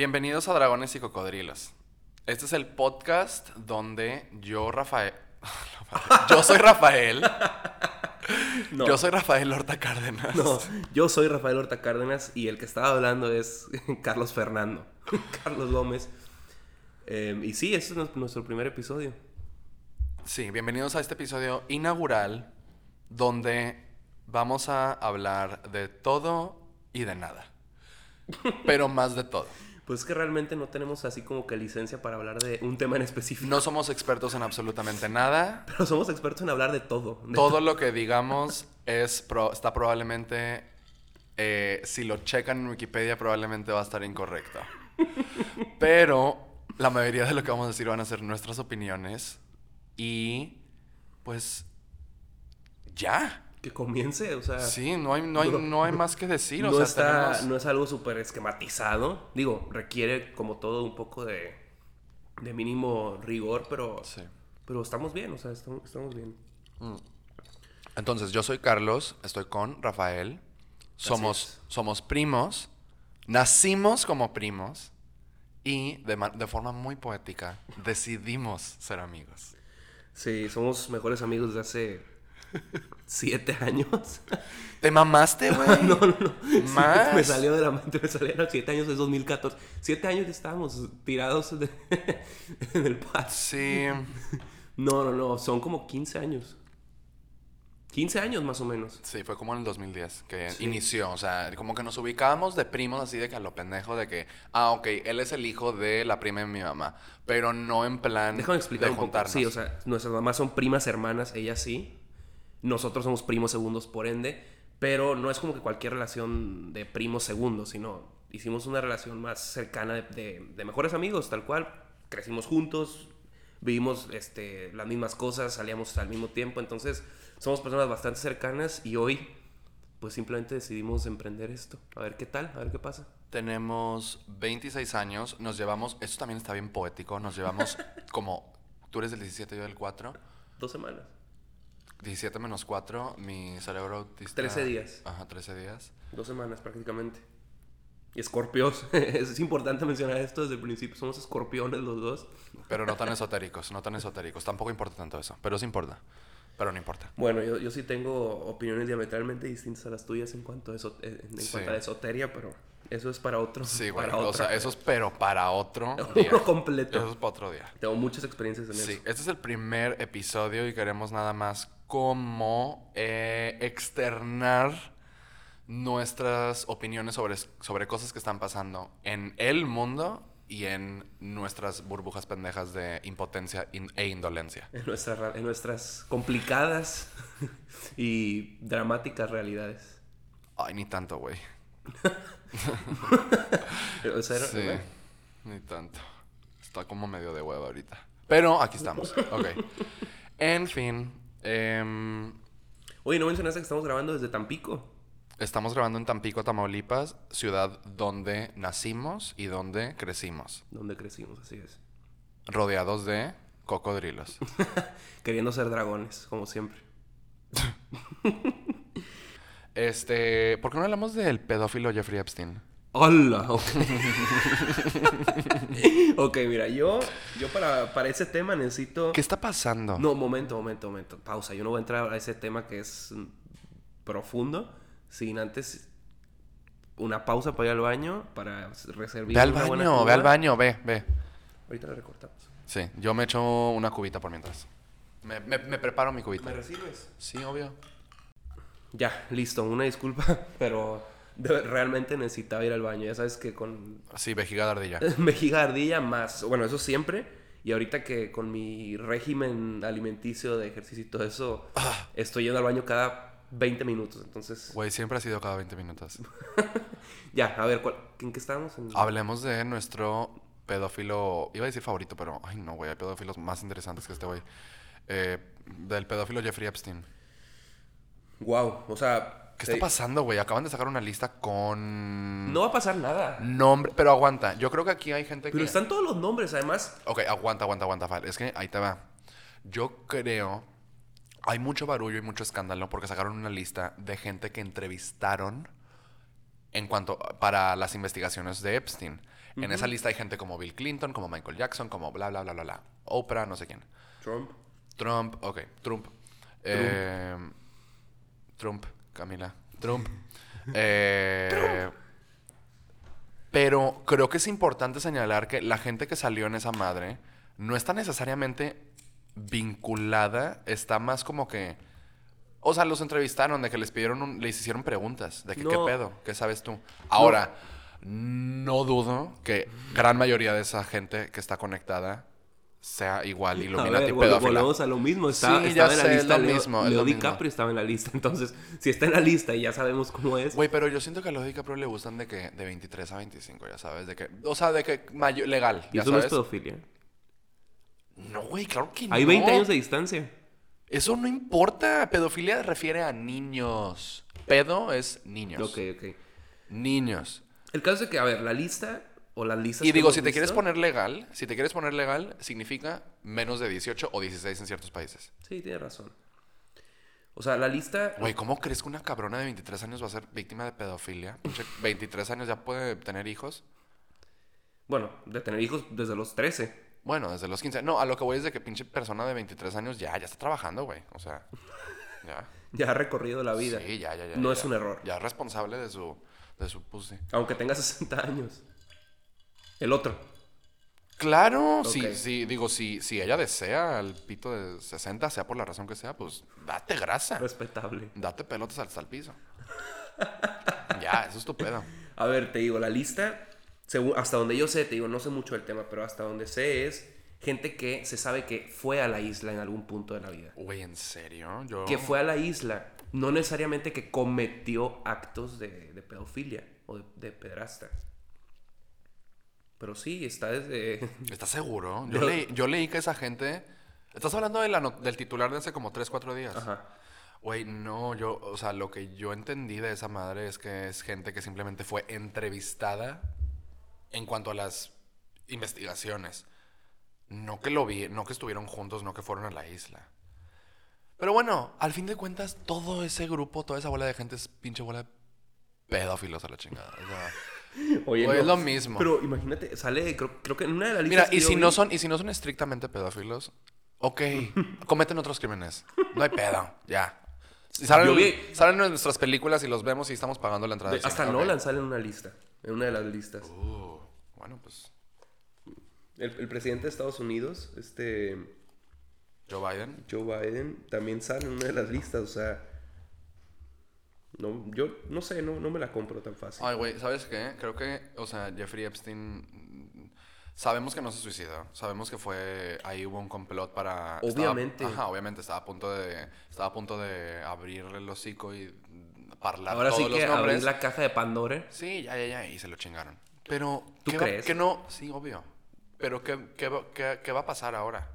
Bienvenidos a Dragones y Cocodrilos. Este es el podcast donde yo, Rafael. yo soy Rafael. No. Yo soy Rafael Horta Cárdenas. No, yo soy Rafael Horta Cárdenas y el que estaba hablando es Carlos Fernando. Carlos Gómez. Eh, y sí, este es nues- nuestro primer episodio. Sí, bienvenidos a este episodio inaugural donde vamos a hablar de todo y de nada. Pero más de todo. Pues es que realmente no tenemos así como que licencia para hablar de un tema en específico. No somos expertos en absolutamente nada. Pero somos expertos en hablar de todo. De Todo lo que digamos es pro- está probablemente, eh, si lo checan en Wikipedia, probablemente va a estar incorrecto. Pero la mayoría de lo que vamos a decir van a ser nuestras opiniones y pues ya. Que comience, o sea. Sí, no hay, no hay, no hay más que decir. O no, sea, está, tenemos- no es algo súper esquematizado. Digo, requiere como todo un poco de, de mínimo rigor, pero, Sí. pero estamos bien, o sea, estamos, estamos bien. Entonces, yo soy Carlos, estoy con Rafael. Somos, somos primos, nacimos como primos y de, de forma muy poética decidimos ser amigos. Sí, somos mejores amigos desde hace siete años. ¿Te mamaste, güey? no, no, no. Sí, Más. me salió de la mente, me salieron siete años, es 2014. Siete años estábamos tirados de- en el patio. Sí. No, no, no, son como 15 años. 15 años más o menos. Sí, fue como en el 2010 que Sí. inició. O sea, como que nos ubicábamos de primos así de que a lo pendejo de que, ah, ok, él es el hijo de la prima de mi mamá. Pero no en plan Déjame explicar de un poco. Sí, o sea, nuestras mamás son primas hermanas, ellas sí. Nosotros somos primos segundos, por ende. Pero no es como que cualquier relación de primos segundos, sino hicimos una relación más cercana de, de- de mejores amigos, tal cual. Crecimos juntos, vivimos este, las mismas cosas, salíamos al mismo tiempo. Entonces, somos personas bastante cercanas y hoy, pues simplemente decidimos emprender esto. A ver qué tal, a ver qué pasa. Tenemos 26 años, nos llevamos, esto también está bien poético, nos llevamos como, tú eres del 17, yo del 4, Dos semanas. 17 menos 4, mi cerebro autista... 13 días. Ajá, 13 días. Dos semanas prácticamente. Escorpios. es importante mencionar esto desde el principio. Somos escorpiones los dos. Pero no tan esotéricos, no tan esotéricos, tampoco importa tanto eso, pero sí importa, pero no importa. Bueno, yo, yo sí tengo opiniones diametralmente distintas a las tuyas en cuanto a, eso, en, en Sí. cuanto a esoteria, pero eso es para otro. Sí, para o otra- sea, eso es pero para otro día. completo. Eso es para otro día. Tengo muchas experiencias en Sí, eso. este es el primer episodio y queremos nada más como eh, externar nuestras opiniones sobre, sobre cosas que están pasando en el mundo y en nuestras burbujas pendejas de impotencia in- e indolencia. En, nuestras ra- en nuestras complicadas y dramáticas realidades. Ay, ni tanto, güey. O sea, Sí, ni tanto. Está como medio de huevo ahorita. Pero aquí estamos. Ok. En fin, em, Oye, ¿no mencionaste que estamos grabando desde Tampico? estamos grabando en Tampico, Tamaulipas, ciudad donde nacimos y donde crecimos. Donde crecimos, así es. Rodeados de cocodrilos. Queriendo ser dragones, como siempre. Este, ¿por qué no hablamos del pedófilo Jeffrey Epstein? ¡Hola! Ok, Ok, mira, yo, yo para, para ese tema necesito... ¿Qué está pasando? No, momento, momento, momento. Pausa. Yo no voy a entrar a ese tema que es profundo sin antes una pausa para ir al baño, para reservar ve al baño, ve al baño, ve, ve. Ahorita la recortamos. Sí, yo me echo una cubita por mientras. Me, me- me preparo mi cubita. recibes? Sí, obvio. Ya, listo. Una disculpa, pero realmente necesitaba ir al baño. Ya sabes que con Sí, vejiga de ardilla. vejiga de ardilla más, bueno, eso siempre. Y ahorita que con mi régimen alimenticio de ejercicio y todo eso, estoy yendo al baño cada 20 minutos. Entonces, Güey, siempre ha sido cada 20 minutos. ya, a ver, ¿cuál- ¿en qué estábamos? En- Hablemos de nuestro pedófilo. Iba a decir favorito, pero. Ay, no, güey. Hay pedófilos más interesantes que este güey. Eh, del pedófilo Jeffrey Epstein. Wow, o sea, ¿Qué está pasando, güey? Acaban de sacar una lista con. no va a pasar nada. Nombre. Pero aguanta. Yo creo que aquí hay gente Pero que. están todos los nombres, además. Ok, aguanta, aguanta, aguanta, Fal. Es que ahí te va. Yo creo. Hay mucho barullo y mucho escándalo porque sacaron una lista de gente que entrevistaron en cuanto para las investigaciones de Epstein. En esa lista hay gente como Bill Clinton, como Michael Jackson, como bla, bla, bla, bla, bla. Oprah, no sé quién. Trump. Trump, ok, Trump. Eh, Trump, Camila. Trump. Eh, Pero creo que es importante señalar que la gente que salió en esa madre no está necesariamente vinculada, está más como que... O sea, los entrevistaron, de que les pidieron, un- les hicieron preguntas, de que qué pedo, qué sabes tú. Ahora, no dudo que gran mayoría de esa gente que está conectada sea igual Illuminati ver, pedófila. volvemos a lo mismo. Está, Sí, estaba ya en la sé, lista. lo Leo, mismo, Leo lo mismo. Estaba en la lista. Entonces, si está en la lista y ya sabemos cómo es. Güey, pero yo siento que a los DiCaprio le gustan de que de 23 a 25, ya sabes, de que, o sea, de que mayo- legal, y ya eso no es pedofilia. No, güey, claro que no. Hay 20 años de distancia. Eso no importa. Pedofilia refiere a niños. Pedo es niños. Ok, ok. Niños. El caso es que, a ver, la lista o las listas. Y digo, si te quieres poner legal, si te quieres poner legal, significa menos de 18 o 16 en ciertos países. Sí, tienes razón. O sea, la lista. Güey, ¿cómo crees que una cabrona de 23 años va a ser víctima de pedofilia? Pinche 23 años ya puede tener hijos. Bueno, de tener hijos desde los 13. Bueno, desde los 15. No, a lo que voy es de que pinche persona de 23 años ya, ya está trabajando, güey. O sea, ya. Ya ha recorrido la vida. Sí, ya, ya, ya. No ya. es un error. Ya es responsable de su, de su pussy. Aunque tenga 60 años. El otro. Claro, sí, Ok. sí, digo, si, si ella desea el pito de 60, sea por la razón que sea, pues date grasa. Respetable. Date pelotas hasta el piso. ya, eso es tu pedo. A ver, te digo, la lista, según, hasta donde yo sé, te digo, no sé mucho del tema, pero hasta donde sé es gente que se sabe que fue a la isla en algún punto de la vida. Güey, ¿en serio? Yo... Que fue a la isla, no necesariamente que cometió actos de, de pedofilia o de, de pederasta. Pero sí, está desde... ¿Estás seguro? Yo, Yo- leí, yo leí que esa gente... Estás hablando de la no- del titular de hace como 3, 4 días. Ajá. Güey, no, yo, o sea, lo que yo entendí de esa madre es que es gente que simplemente fue entrevistada en cuanto a las investigaciones. No que lo vi, no que estuvieron juntos, no que fueron a la isla. Pero bueno, al fin de cuentas, todo ese grupo, toda esa bola de gente es pinche bola de pedófilos a la chingada. O sea, Oye, no, es lo mismo. Pero imagínate, sale, creo, creo que en una de las Mira, listas... que y si vi- no son, y si no son estrictamente pedófilos, ok, cometen otros crímenes. No hay pedo, ya. Si salen, vi- salen en nuestras películas y los vemos y estamos pagando la entrada. de- hasta. Nolan sale en una lista, en una de las listas. Uh, bueno, pues El, el presidente de Estados Unidos, este... Joe Biden. Joe Biden también sale en una de las listas, o sea, no, yo no sé, no, no me la compro tan fácil. Ay, güey, ¿sabes qué? Creo que, o sea, Jeffrey Epstein. Sabemos que no se suicidó. Sabemos que fue. Ahí hubo un complot para. estaba- Obviamente. ajá, obviamente. Estaba a punto de. Estaba a punto de abrirle el hocico y hablar Ahora todos sí los que nombres. abrir la caja de Pandora. Sí, ya, ya, ya, y se lo chingaron. Pero, ¿Tú ¿qué va- crees? que no, sí, obvio. Pero, ¿qué, qué, va- qué- qué va a pasar ahora?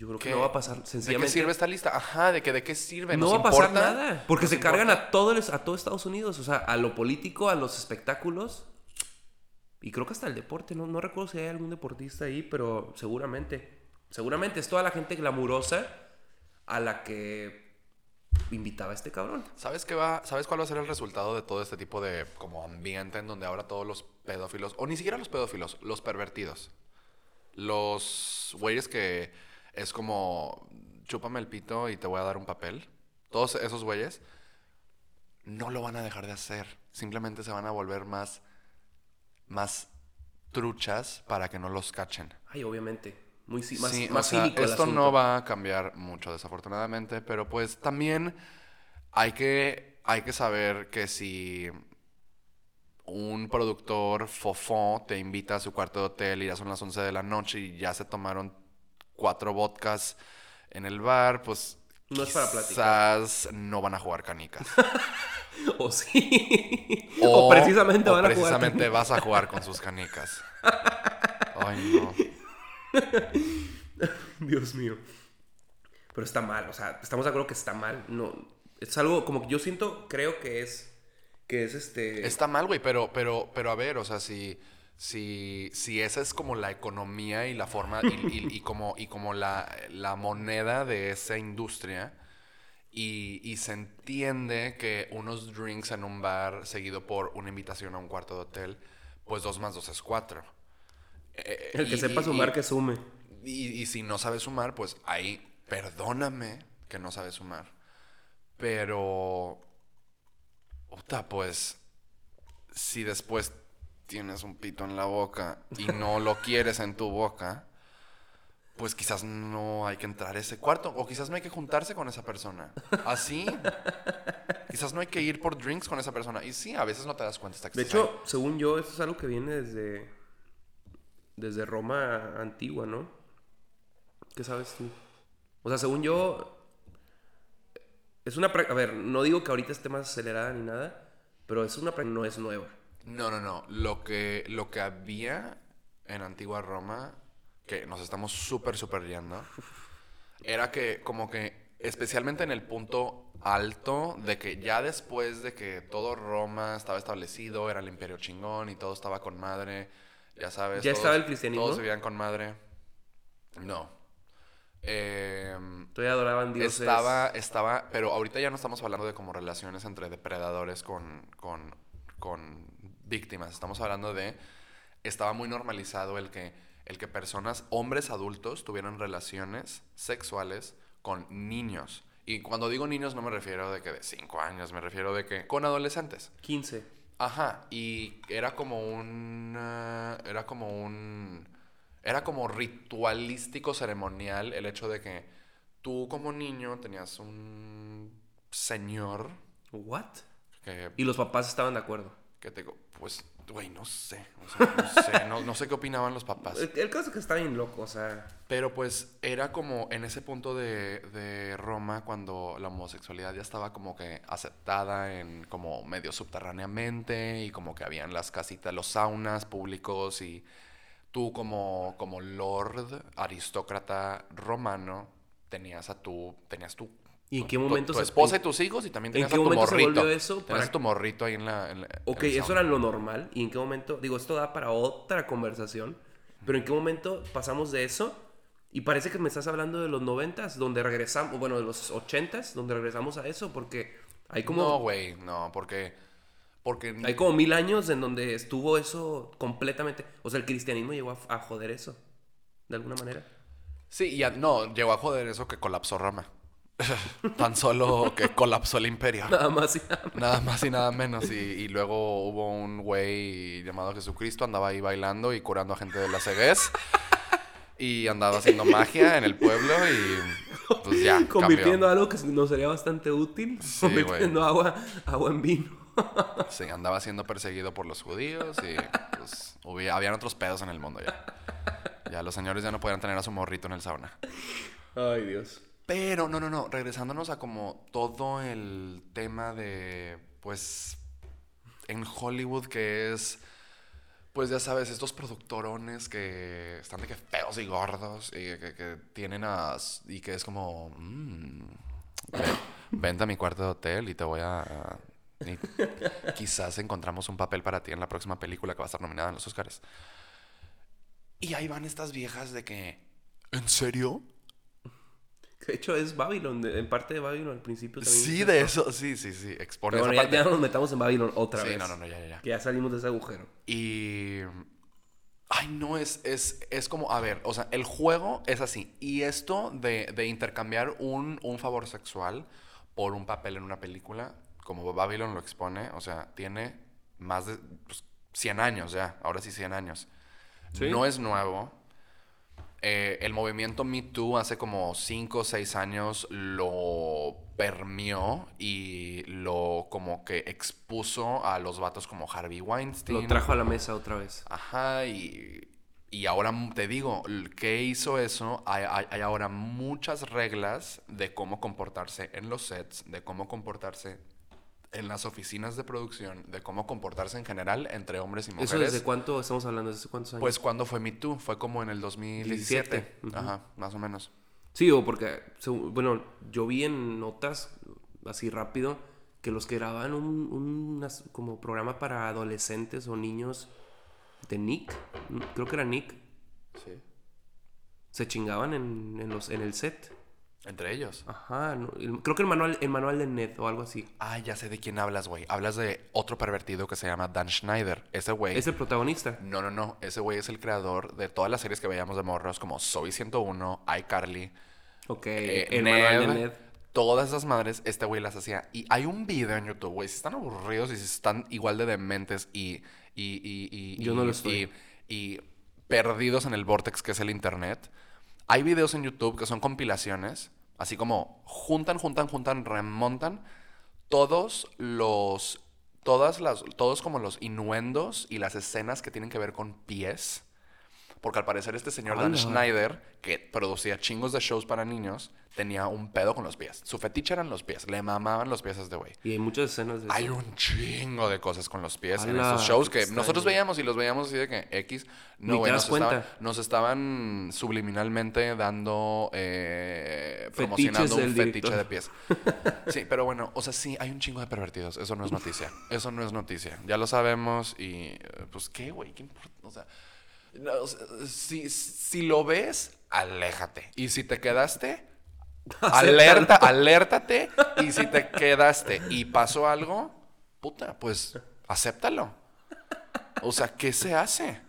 Yo creo que ¿Qué- no va a pasar, ¿De qué sencillamente. sirve esta lista? Ajá, ¿de, que, de qué sirve? no ¿Nos va a pasar importa? nada. Porque ¿Nos se cargan a todo, a todo Estados Unidos. O sea, a lo político, a los espectáculos. Y creo que hasta el deporte. No, no recuerdo si hay algún deportista ahí, pero seguramente. Seguramente es toda la gente glamurosa a la que invitaba a este cabrón. ¿Sabes qué va? ¿Sabes cuál va a ser el resultado de todo este tipo de como ambiente en donde ahora todos los pedófilos, o ni siquiera los pedófilos, los pervertidos, los güeyes que es como chúpame el pito y te voy a dar un papel, todos esos güeyes no lo van a dejar de hacer, simplemente se van a volver más más truchas para que no los cachen. Ay, obviamente. Muy, más, Sí, o más sea, cínico el esto no va a cambiar mucho, desafortunadamente, pero pues también hay que, hay que saber que si un productor fofón te invita a su cuarto de hotel y ya son las 11 de la noche y ya se tomaron cuatro vodkas en el bar, pues No es para platicar. quizás no van a jugar canicas. O sí. O, precisamente o van a precisamente jugar. vas a jugar con sus canicas. Ay, no. Dios mío. Pero está mal, o sea, estamos de acuerdo que está mal. No, es algo como que yo siento, creo que es, que es este. Está mal, güey, pero, pero, pero a ver, o sea, si, si, si esa es como la economía y la forma y, y- y como, y como la, la moneda de esa industria y, y se entiende que unos drinks en un bar seguido por una invitación a un cuarto de hotel, pues 2 más 2 es 4. El que sepa sumar, que sume. Y, y si no sabes sumar, pues ahí, perdóname que no sabes sumar. Pero, puta, pues, si después tienes un pito en la boca y no lo quieres en tu boca, pues quizás no hay que entrar a ese cuarto o quizás no hay que juntarse con esa persona. Así. quizás no hay que ir por drinks con esa persona. Y sí, a veces no te das cuenta hasta que De hecho, según yo, eso es algo que viene desde, desde Roma antigua, ¿no? ¿Qué sabes tú? O sea, según yo, es una... A ver, no digo que ahorita esté más acelerada ni nada, pero es una... no es nueva. No, no, no. Lo que, lo que había en antigua Roma, que nos estamos súper, súper riendo, era que como que, especialmente en el punto alto, de que ya después de que todo Roma estaba establecido, era el imperio chingón y todo estaba con madre, ya sabes. ¿Ya todos- estaba el cristianismo? Todos vivían con madre. No. Em, Todavía adoraban dioses. estaba, estaba, pero ahorita ya no estamos hablando de como relaciones entre depredadores con, con, con víctimas. Estamos hablando de, estaba muy normalizado el que, el que personas, hombres adultos, tuvieran relaciones sexuales con niños. Y cuando digo niños no me refiero de que de 5 años, me refiero de que con adolescentes. 15. Ajá, y era como un. eh, era como un. Era como ritualístico ceremonial el hecho de que tú como niño tenías un señor ¿What? que, Y los papás estaban de acuerdo. que te. Pues, güey, no sé. o sea, no sé, no, no sé qué opinaban los papás. El, el caso es que está bien loco, o sea... Pero pues era como en ese punto de, de Roma cuando la homosexualidad ya estaba como que aceptada en como medio subterráneamente y como que habían las casitas, los saunas públicos y tú como, como lord aristócrata romano tenías a tu, tenías tu, ¿Y en qué tu- momento tu, se- esposa y tus hijos y también ¿En tenías qué a tu momento se morrito. volvió eso para- tu morrito ahí en la... en la- en Ok, eso era lo normal. ¿Y en qué momento? Digo, esto da para otra conversación. Pero ¿en qué momento pasamos de eso? Y parece que me estás hablando de los noventas, donde regresamos, bueno, de los ochentas, donde regresamos a eso, porque hay como, No, güey, no, porque... Porque hay como mil años en donde estuvo eso completamente. O sea, el cristianismo llegó a, a joder eso, de alguna manera. Sí, y a- no, llegó a joder eso que colapsó Roma. Tan solo que colapsó el imperio. Nada más. y nada más. Nada más y nada menos. Y, y luego hubo un güey llamado Jesucristo, andaba ahí bailando y curando a gente de la ceguez. Y andaba haciendo magia en el pueblo y pues ya. Convirtiendo cambió. algo que nos sería bastante útil, Sí, convirtiendo agua, agua en vino. Sí, andaba siendo perseguido por los judíos y pues habían otros pedos en el mundo ya. Ya los señores ya no podían tener a su morrito en el sauna. Ay, Dios. Pero, no, no, no, regresándonos a como todo el tema de, pues, en Hollywood que es, pues ya sabes, estos productorones que están de que feos y gordos y que, que tienen a, y que es como, mm, ven- vente a mi cuarto de hotel y te voy a, quizás encontramos un papel para ti en la próxima película que va a estar nominada en los Oscars. Y ahí van estas viejas de que, ¿en serio? De hecho, es Babylon, en parte de Babylon al principio también. Sí, de eso. sí, sí, sí. Expone Pero esa bueno, ya, parte. ya nos metamos en Babylon otra sí, vez. no, no, no, ya, ya, ya. Que ya salimos de ese agujero. Y. Ay, no, es, es, es como, a ver, o sea, el juego es así. Y esto de, de intercambiar un, un favor sexual por un papel en una película, como Babylon lo expone, o sea, tiene más de pues, 100 años ya, ahora sí 100 años. Sí. No es nuevo. Eh, el movimiento Me Too hace como 5 o 6 años lo permeó y lo como que expuso a los vatos como Harvey Weinstein. Lo trajo a la mesa otra vez. Ajá, y, y ahora te digo, ¿qué hizo eso? Hay, hay- hay ahora muchas reglas de cómo comportarse en los sets, de cómo comportarse en las oficinas de producción, de cómo comportarse en general entre hombres y mujeres. ¿Eso desde cuánto estamos hablando? ¿Desde cuántos años? Pues cuando fue Me Too, fue como en el 2017. 17, ujú. Ajá, más o menos. Sí, o porque, bueno, yo vi en notas, así rápido, que los que grababan un, un como programa para adolescentes o niños de Nick, creo que era Nick, Sí. se chingaban en, en los, en el set. Entre ellos. Ajá, no, el- creo que el manual, el manual de Ned o algo así. Ah, ya sé de quién hablas, güey. Hablas de otro pervertido que se llama Dan Schneider. Ese güey. Es el protagonista. No, no, no. Ese güey es el creador de todas las series que veíamos de morros, como Zoe 101, iCarly, Ok, eh, el Ned, manual de Ned. Todas esas madres, este güey las hacía. Y hay un video en YouTube, güey. Si están aburridos y si están igual de dementes y. y, y, y Yo no lo estoy. Y, y perdidos en el vortex que es el internet. Hay videos en YouTube que son compilaciones. Así como juntan, juntan, juntan, remontan todos los. Todas las. Todos como los innuendos y las escenas que tienen que ver con pies. Porque al parecer este señor Dan. Schneider, que producía chingos de shows para niños, tenía un pedo con los pies. Su fetiche eran los pies. Le mamaban los pies a este güey. Y hay muchas escenas de eso. Hay un chingo de cosas con los pies en esos shows que nosotros veíamos y los veíamos así de que X. No, güey, nos, estaban, nos estaban subliminalmente dando, eh, promocionando un fetiche director. de pies. Sí, pero bueno, o sea, sí, hay un chingo de pervertidos. Eso no es noticia. Eso no es noticia. Ya lo sabemos y, eh, pues, ¿qué, güey? ¿Qué importa? O sea, no, si, si lo ves, aléjate. Y si te quedaste, alerta, alértate. Y si te quedaste y pasó algo, puta, pues, acéptalo. O sea, ¿qué se hace?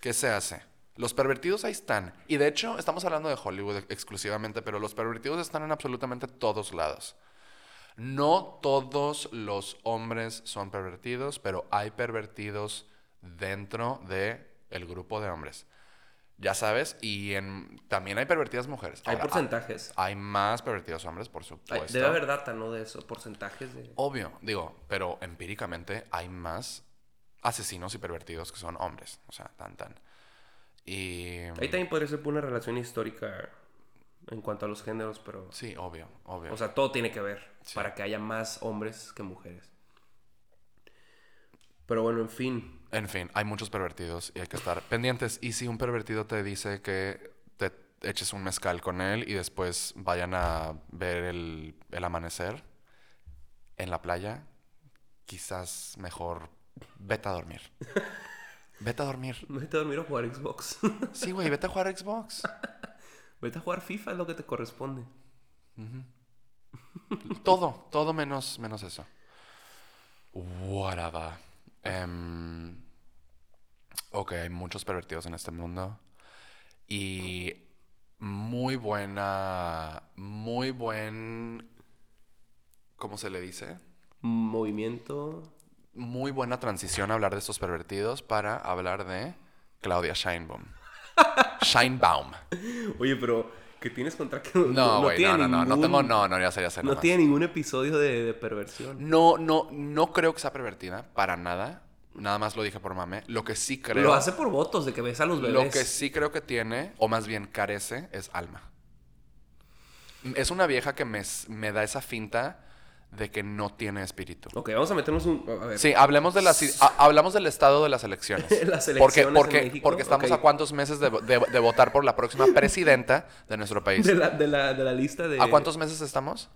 ¿Qué se hace? Los pervertidos ahí están. Y de hecho, estamos hablando de Hollywood exclusivamente, pero los pervertidos están en absolutamente todos lados. No todos los hombres son pervertidos, pero hay pervertidos dentro de el grupo de hombres. Ya sabes, y en, también hay pervertidas mujeres. Hay Ahora, porcentajes. Hay más pervertidos hombres, por supuesto. debe haber data, ¿no? De eso, porcentajes de... Obvio, digo, pero empíricamente hay más asesinos y pervertidos que son hombres. O sea, tan, tan. Y. Ahí también podría ser por una relación histórica en cuanto a los géneros, pero... Sí, obvio, obvio. O sea, todo tiene que ver Sí. para que haya más hombres que mujeres. Pero bueno, en fin. En fin, hay muchos pervertidos y hay que estar pendientes. Y si un pervertido te dice que te eches un mezcal con él y después vayan a ver el, el amanecer en la playa, quizás mejor vete a dormir. Vete a dormir. Vete a dormir o jugar Xbox. Sí, güey, vete a jugar Xbox. Vete a jugar FIFA, es lo que te corresponde. Todo, todo menos, menos eso. Whatever. Em, ok, hay muchos pervertidos en este mundo. Y muy buena, muy buen, ¿cómo se le dice? Movimiento. Muy buena transición a hablar de estos pervertidos para hablar de Claudia Scheinbaum. Scheinbaum. Oye, pero ¿qué tienes contra que No, güey, no, tiene no, no, no tengo, no, no, ya sería hacer No nada más. tiene ningún episodio de, de perversión. No, no, no creo que sea pervertida, para nada. Nada más lo dije por mame. Lo que sí creo. Lo hace por votos de que ves a los bebés. Lo que sí creo que tiene, o más bien carece, es alma. Es una vieja que me, me da esa finta de que no tiene espíritu. Ok, vamos a meternos un... A ver. Sí, hablemos, de las, a- hablamos del estado de las elecciones. Las porque, elecciones porque, en México, porque estamos a cuántos meses de, de- de votar por la próxima presidenta de nuestro país. De la, de, la, de la lista de... ¿A cuántos meses estamos?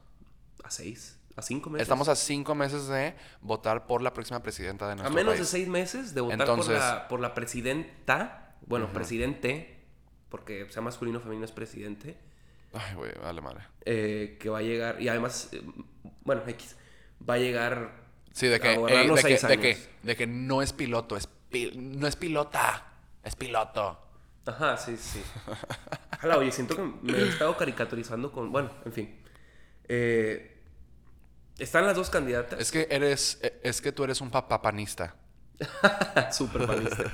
A seis. A cinco meses. Estamos a cinco meses de votar por la próxima presidenta de A nuestro menos país. de seis meses de votar Entonces- por, la, por la presidenta. Bueno, presidente. Porque sea masculino o femenino es presidente. Ay, güey, vale madre. eh, que va a llegar. Y además, eh, bueno, X. Va a llegar. Sí, de a que, ey, los de, que, seis de, años. que, de que no es piloto, es pi- no es pilota, es piloto. Ajá, sí, sí. Ojalá, oye, siento que me he estado caricaturizando con. Bueno, en fin. Eh, están las dos candidatas. Es que eres, e- es que tú eres un papá panista. Súper panista.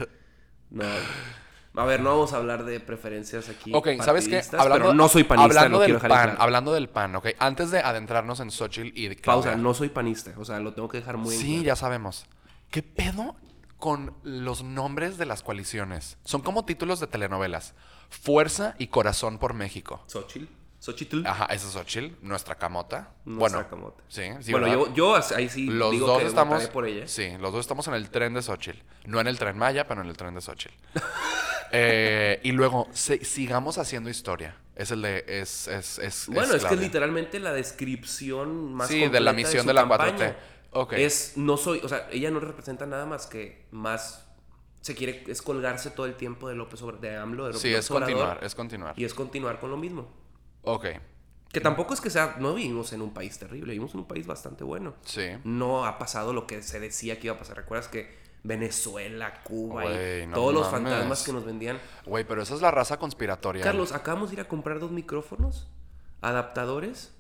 No. A ver, no vamos a hablar de preferencias aquí. Ok, ¿sabes qué? Hablando, pero no soy panista, hablando lo del pan, claro. hablando del pan, ok. Antes de adentrarnos en Xochitl y Claudia. Pausa, no soy panista. O sea, lo tengo que dejar muy en Sí, claro. ya sabemos. ¿Qué pedo con los nombres de las coaliciones? Son como títulos de telenovelas. Fuerza y Corazón por México. Xochitl. Xochitl. Ajá, esa es Xochitl, nuestra camota. Nuestra bueno, camota. sí, sí, bueno, yo, yo ahí sí Los digo dos que estamos. por ella. Sí, los dos estamos en el tren de Xochitl. No en el tren Maya, pero en el tren de Xochitl. Eh, y luego, se- sigamos haciendo historia. Es el de. Es, es, es, Bueno, es, que es literalmente la descripción más Sí, de la misión de la campaña. 4T. Ok. Es, no soy, o sea, ella no representa nada más que más se quiere, es colgarse todo el tiempo de López Obrador, de AMLO, de López Sí, es Obrador, continuar, es continuar. Y es continuar con lo mismo. Ok. Que tampoco es que sea, no vivimos en un país terrible, vivimos en un país bastante bueno. Sí. No ha pasado lo que se decía que iba a pasar. ¿Recuerdas que Venezuela, Cuba y no todos los fantasmas que nos vendían? Güey, pero esa es la raza conspiratoria. Carlos, acabamos de ir a comprar dos micrófonos, adaptadores.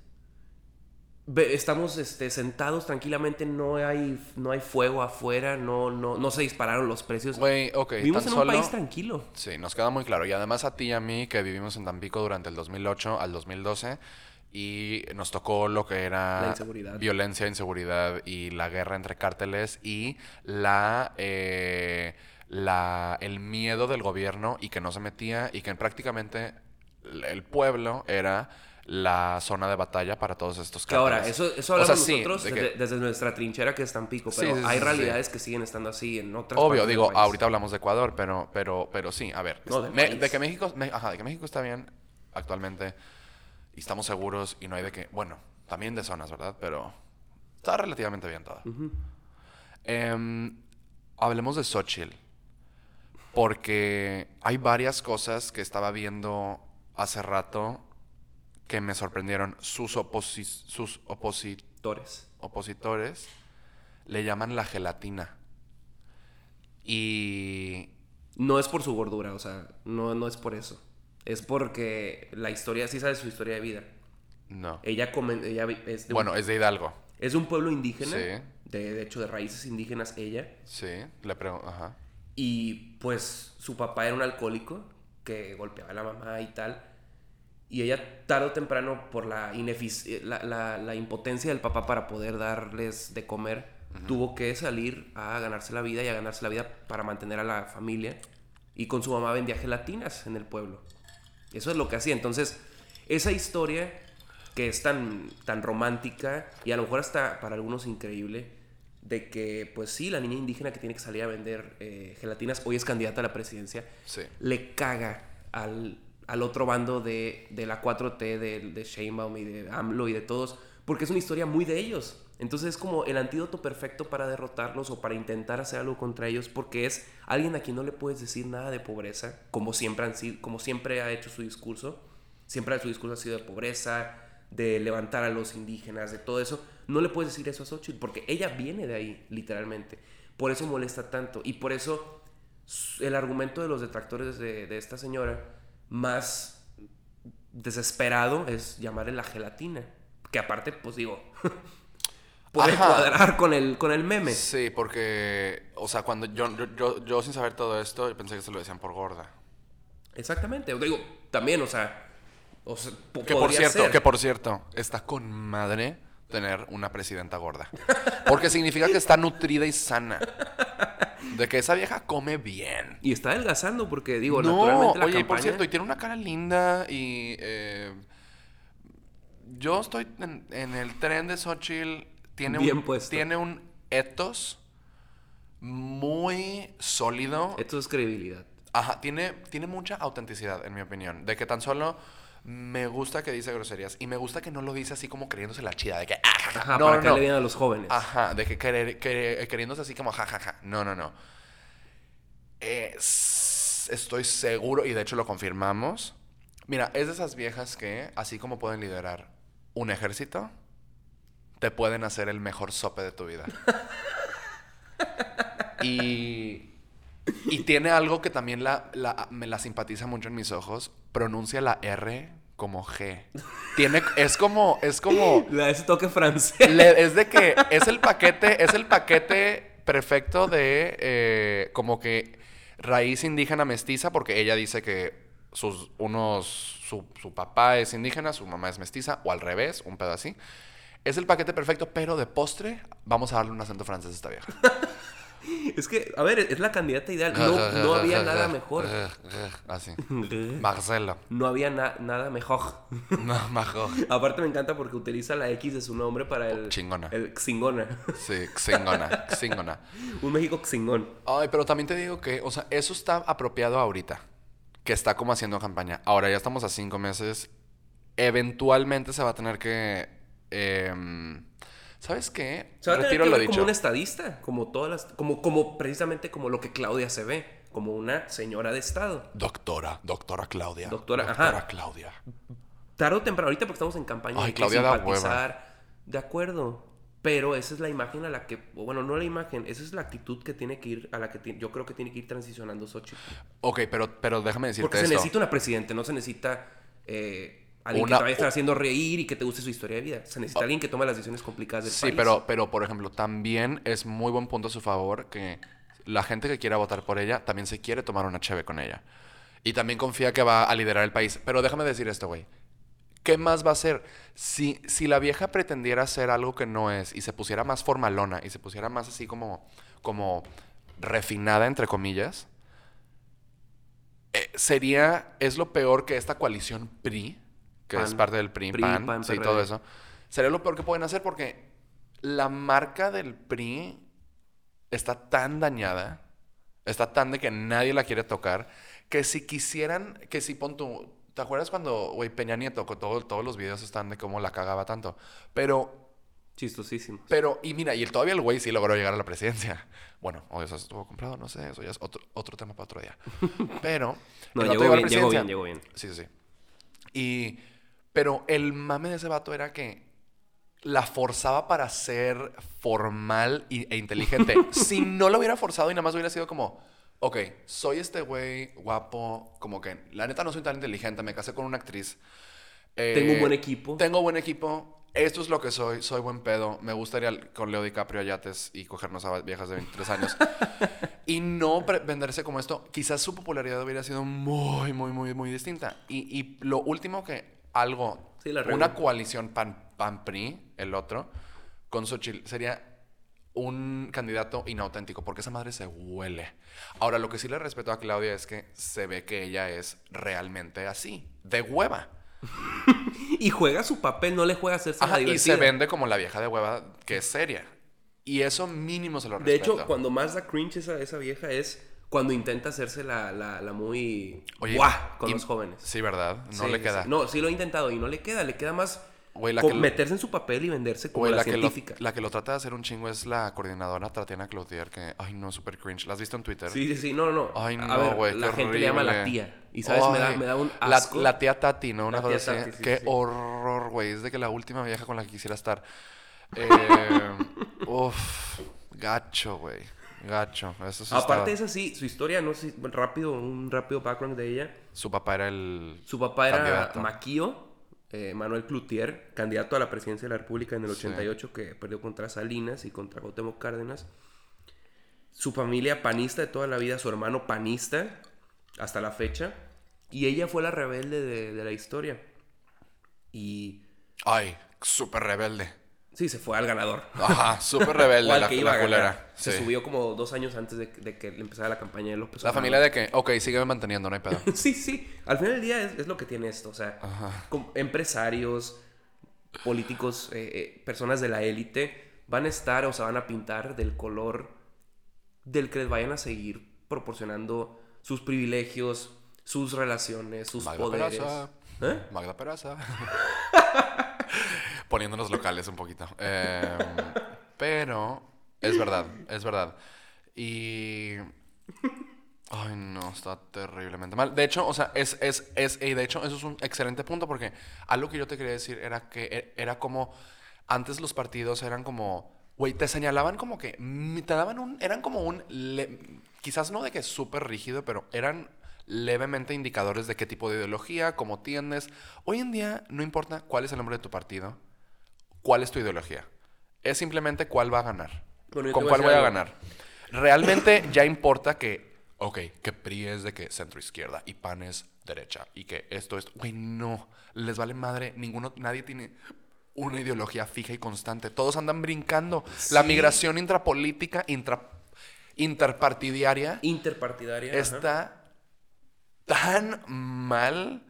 Estamos este, sentados tranquilamente, no hay, no hay fuego afuera, no, no, no se dispararon los precios. Güey, ok, Vivimos tan en un país tranquilo. Sí, nos queda muy claro. Y además a ti y a mí, que vivimos en Tampico durante el 2008 al 2012, y nos tocó lo que era La inseguridad. violencia, inseguridad y la guerra entre cárteles y la, eh, la, el miedo del gobierno y que no se metía y que prácticamente el pueblo era la zona de batalla para todos estos Que ahora, eso, eso O hablamos sí, nosotros de desde, que- desde nuestra trinchera que es Tampico, pero sí, sí, hay realidades que siguen estando así en otras Obvio, digo, ahorita hablamos de Ecuador, pero, pero, pero sí, a ver. No, me- de que México, me- ajá, de que México está bien actualmente y estamos seguros y no hay de que, bueno, también de zonas, ¿verdad? Pero está relativamente bien todo. Em, hablemos de Xochitl. Porque hay varias cosas que estaba viendo hace rato que me sorprendieron. Sus, oposi- sus oposi- Torres. opositores le llaman la gelatina. Y No es por su gordura, o sea, no, no es por eso. Es porque la historia, sí sabes su historia de vida. no. Ella, comen- ella es, de un, Bueno, es de Hidalgo. es de un pueblo indígena, Sí. de, de hecho de raíces indígenas ella, Sí, le pregunto. Ajá. y pues su papá era un alcohólico que golpeaba a la mamá y tal. Y ella tarde o temprano, por la, inefic- la, la- la impotencia del papá para poder darles de comer, tuvo que salir a ganarse la vida y a ganarse la vida para mantener a la familia. Y con su mamá vendía gelatinas en el pueblo. Eso es lo que hacía. Entonces, esa historia que es tan, tan romántica y a lo mejor hasta para algunos increíble, de que, pues sí, la niña indígena que tiene que salir a vender eh, gelatinas hoy es candidata a la presidencia, Sí. le caga al, al otro bando de, de la 4T, de, de Sheinbaum y de AMLO y de todos, porque es una historia muy de ellos. Entonces es como el antídoto perfecto para derrotarlos o para intentar hacer algo contra ellos, porque es alguien a quien no le puedes decir nada de pobreza, como siempre, han sido, como siempre ha hecho su discurso. Siempre su discurso ha sido de pobreza, de levantar a los indígenas, de todo eso. No le puedes decir eso a Xochitl, porque ella viene de ahí, literalmente. Por eso molesta tanto. Y por eso el argumento de los detractores de, de esta señora más desesperado es llamarle la gelatina. Que aparte, pues digo, puede Ajá. cuadrar con el, con el meme. Sí, porque, o sea, cuando yo, yo, yo, yo sin saber todo esto, yo pensé que se lo decían por gorda. Exactamente. Digo, también, o sea, o sea, po- Que por cierto, ser. que por cierto, está con madre tener una presidenta gorda. Porque significa que está nutrida y sana. De que esa vieja come bien. Y está adelgazando porque, digo, no, naturalmente la oye, y por campaña- cierto, y tiene una cara linda y eh, yo estoy en, en el tren de Xochitl. Tiene Bien un, puesto. tiene un ethos muy sólido. Esto es credibilidad. Ajá, tiene, tiene mucha autenticidad, en mi opinión. De que tan solo me gusta que dice groserías y me gusta que no lo dice así como creyéndose la chida. De que, ah, ja, ja. Ajá, no, para no, que no. le digan a los jóvenes. Ajá, de que querer- querer- queriéndose así como jajaja. No, no, no. Es- estoy seguro, y de hecho lo confirmamos. Mira, es de esas viejas que, así como pueden liderar un ejército, te pueden hacer el mejor sope de tu vida. y, y tiene algo que también la, la- me la simpatiza mucho en mis ojos. Pronuncia la R como G. Tiene, es como, es como, Le da ese toque francés. le- es de que es el paquete, es el paquete perfecto de eh, como que raíz indígena mestiza, porque ella dice que sus unos su, su papá es indígena, su mamá es mestiza, o al revés, un pedo así. Es el paquete perfecto, pero de postre vamos a darle un acento francés a esta vieja. Es que, a ver, es la candidata ideal. No, no había nada mejor. Así. Marcelo. No había na- nada mejor. No, mejor. Aparte me encanta porque utiliza la X de su nombre para el... Chingona. El xingona. Sí, xingona, xingona. Un México xingón. Ay, pero también te digo que, o sea, eso está apropiado ahorita. Que está como haciendo campaña. Ahora ya estamos a cinco meses. Eventualmente se va a tener que. em, ¿Sabes qué? Se va a tener Retiro que lo ver como dicho. un estadista, como todas las... Como, como precisamente como lo que Claudia se ve, como una señora de Estado. Doctora, doctora Claudia. Doctora, doctora ajá. Claudia. tarde o temprano, ahorita porque estamos en campaña, Ay, hay que Claudia da simpatizar. De acuerdo. Pero esa es la imagen a la que, o bueno, no la imagen, esa es la actitud que tiene que ir, a la que ti- yo creo que tiene que ir transicionando Xochitl. Ok, pero, pero déjame decirte Porque se esto. necesita una presidente, no se necesita eh, alguien Una- que te vaya a estar haciendo reír y que te guste su historia de vida. Se necesita alguien que tome las decisiones complicadas del Sí, país. pero, pero por ejemplo, también es muy buen punto a su favor que la gente que quiera votar por ella también se quiere tomar una cheve con ella. Y también confía que va a liderar el país. Pero déjame decir esto, güey. ¿Qué más va a hacer? Si, si la vieja pretendiera hacer algo que no es y se pusiera más formalona y se pusiera más así como, como refinada, entre comillas, eh, sería, es lo peor que esta coalición PRI, que es parte del PRI, PRI, PAN, PAN, sí, todo eso, sería lo peor que pueden hacer porque la marca del PRI está tan dañada, está tan de que nadie la quiere tocar, que si quisieran, que si pon tu, ¿te acuerdas cuando, güey, Peña Nieto, con todo- todos los videos están de cómo la cagaba tanto? Pero Chistosísimo. pero, y mira, y el, todavía el güey sí logró llegar a la presidencia. Bueno, o eso estuvo comprado, no sé, eso ya es otro, otro tema para otro día. Pero. No, llegó bien, llegó bien. Sí, sí, sí. Y. Pero el mame de ese vato era que la forzaba para ser formal y- e inteligente. si no lo hubiera forzado y nada más hubiera sido como. Ok, soy este güey guapo, como que la neta no soy tan inteligente, me casé con una actriz. Eh, Tengo un buen equipo. Tengo buen equipo. Esto es lo que soy. Soy buen pedo. Me gustaría con Leo DiCaprio a yates y cogernos a viejas de 23 años. y no venderse como esto. Quizás su popularidad hubiera sido muy, muy, muy, muy distinta. Y, y lo último que algo, Sí, la regla. una coalición pan, PAN-PRI, el otro, con Xochitl, sería un candidato inauténtico, porque esa madre se huele. Ahora, lo que sí le respeto a Claudia es que se ve que ella es realmente así, de hueva. Y juega su papel, no le juega a hacerse la Ajá, y se vende como la vieja de hueva que es seria. Y eso mínimo se lo De respeto. hecho, cuando más da cringe esa, esa vieja es cuando intenta hacerse la, la, la muy Oye, guau con y- los jóvenes. Sí, ¿verdad? No Sí, le queda. sí. No, sí lo he intentado y no le queda. Le queda más Güey, la lo- meterse en su papel y venderse como Güey, la, la, que lo, científica. la que lo trata de hacer un chingo es la coordinadora Tatiana Cloutier, que, ay, no, súper cringe. ¿La has visto en Twitter? Sí, sí, sí. No, no, no. Ay, no, ver, güey, la qué gente le llama la horrible. tía. Y sabes, me, da, me da un asco. La, tía Tati, ¿no? Una cosa así. Sí, Qué sí. horror, güey. Es de que la última vieja con la que quisiera estar. Eh, uf, gacho, güey. Gacho. Eso sí Aparte estaba- es así, su historia, no sé, si- rápido, un rápido background de ella. Su papá era el... Su papá era Candidato. Maquío, eh, Manuel Cloutier, candidato a la presidencia de la República en el Sí. 88, que perdió contra Salinas y contra Cuauhtémoc Cárdenas. Su familia panista de toda la vida, su hermano panista hasta la fecha. Y ella fue la rebelde de, de la historia. Y Ay, súper rebelde. Sí, se fue al ganador. Ajá, súper rebelde O al la, que iba la a ganar. Se Sí. subió como dos años antes de, de que empezara la campaña de López La familia de que, ok, sígueme manteniendo, no hay pedo. Sí, sí. Al final del día es, es lo que tiene esto. O sea, com- empresarios, políticos, eh, eh, personas de la élite van a estar o se van a pintar del color del que les vayan a seguir proporcionando sus privilegios, sus relaciones, sus Magda poderes. Peraza. ¿Eh? Magda Peraza. Poniéndonos locales un poquito. Eh, pero es verdad, es verdad. Y... Ay, no, está terriblemente mal. De hecho, o sea, es, es, es, y de hecho, eso es un excelente punto porque algo que yo te quería decir era que e- era como, antes los partidos eran como, güey, te señalaban como que, te daban un, eran como un, quizás no de que súper rígido, pero eran levemente indicadores de qué tipo de ideología, cómo tiendes. Hoy en día no importa cuál es el nombre de tu partido, cuál es tu ideología. Es simplemente cuál va a ganar. Bueno, ¿Con cuál voy a ganar? Realmente ya importa que, ok, que PRI es de que centro izquierda y PAN es derecha y que esto es, güey, no, les vale madre, ninguno, nadie tiene una ideología fija y constante, todos andan brincando. La migración intrapolítica, intra, Interpartidaria. ajá. está tan mal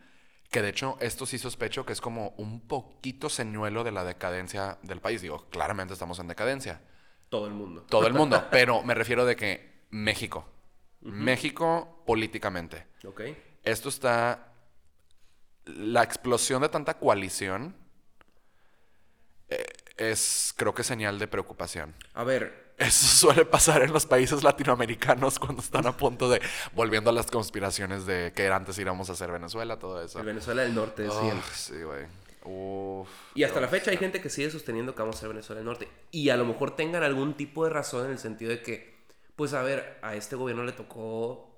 que de hecho esto sí sospecho que es como un poquito señuelo de la decadencia del país. Digo, claramente estamos en decadencia Todo el mundo. todo el mundo, pero me refiero de que México, México políticamente, Ok. esto está, la explosión de tanta coalición eh, es creo que señal de preocupación. A ver, Eso suele pasar en los países latinoamericanos cuando están a punto de. Volviendo a las conspiraciones de que antes íbamos a hacer Venezuela, todo eso. El Venezuela del Norte. Uf, sí, güey. Uf. Y hasta la fecha hay gente que sigue sosteniendo que vamos a ser Venezuela del Norte. Y a lo mejor tengan algún tipo de razón en el sentido de que, pues a ver, a este gobierno le tocó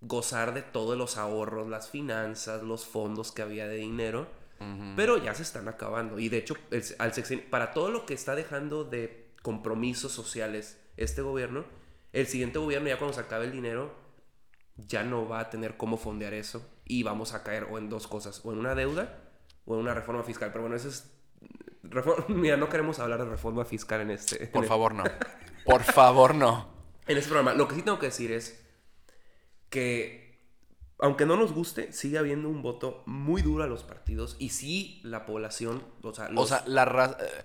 gozar de todos los ahorros, las finanzas, los fondos que había de dinero. Pero ya se están acabando. Y de hecho, el- al sexenio- para todo lo que está dejando de compromisos sociales este gobierno, el siguiente gobierno ya cuando se acabe el dinero, ya no va a tener cómo fondear eso. Y vamos a caer o en dos cosas, o en una deuda o en una reforma fiscal. Pero bueno, eso es... Mira, no queremos hablar de reforma fiscal en este, en Por el- favor, no. Por favor, no. en este programa. Lo que sí tengo que decir es que, aunque no nos guste, sigue habiendo un voto muy duro a los partidos y sí la población, o sea, O sea, la, ra- eh,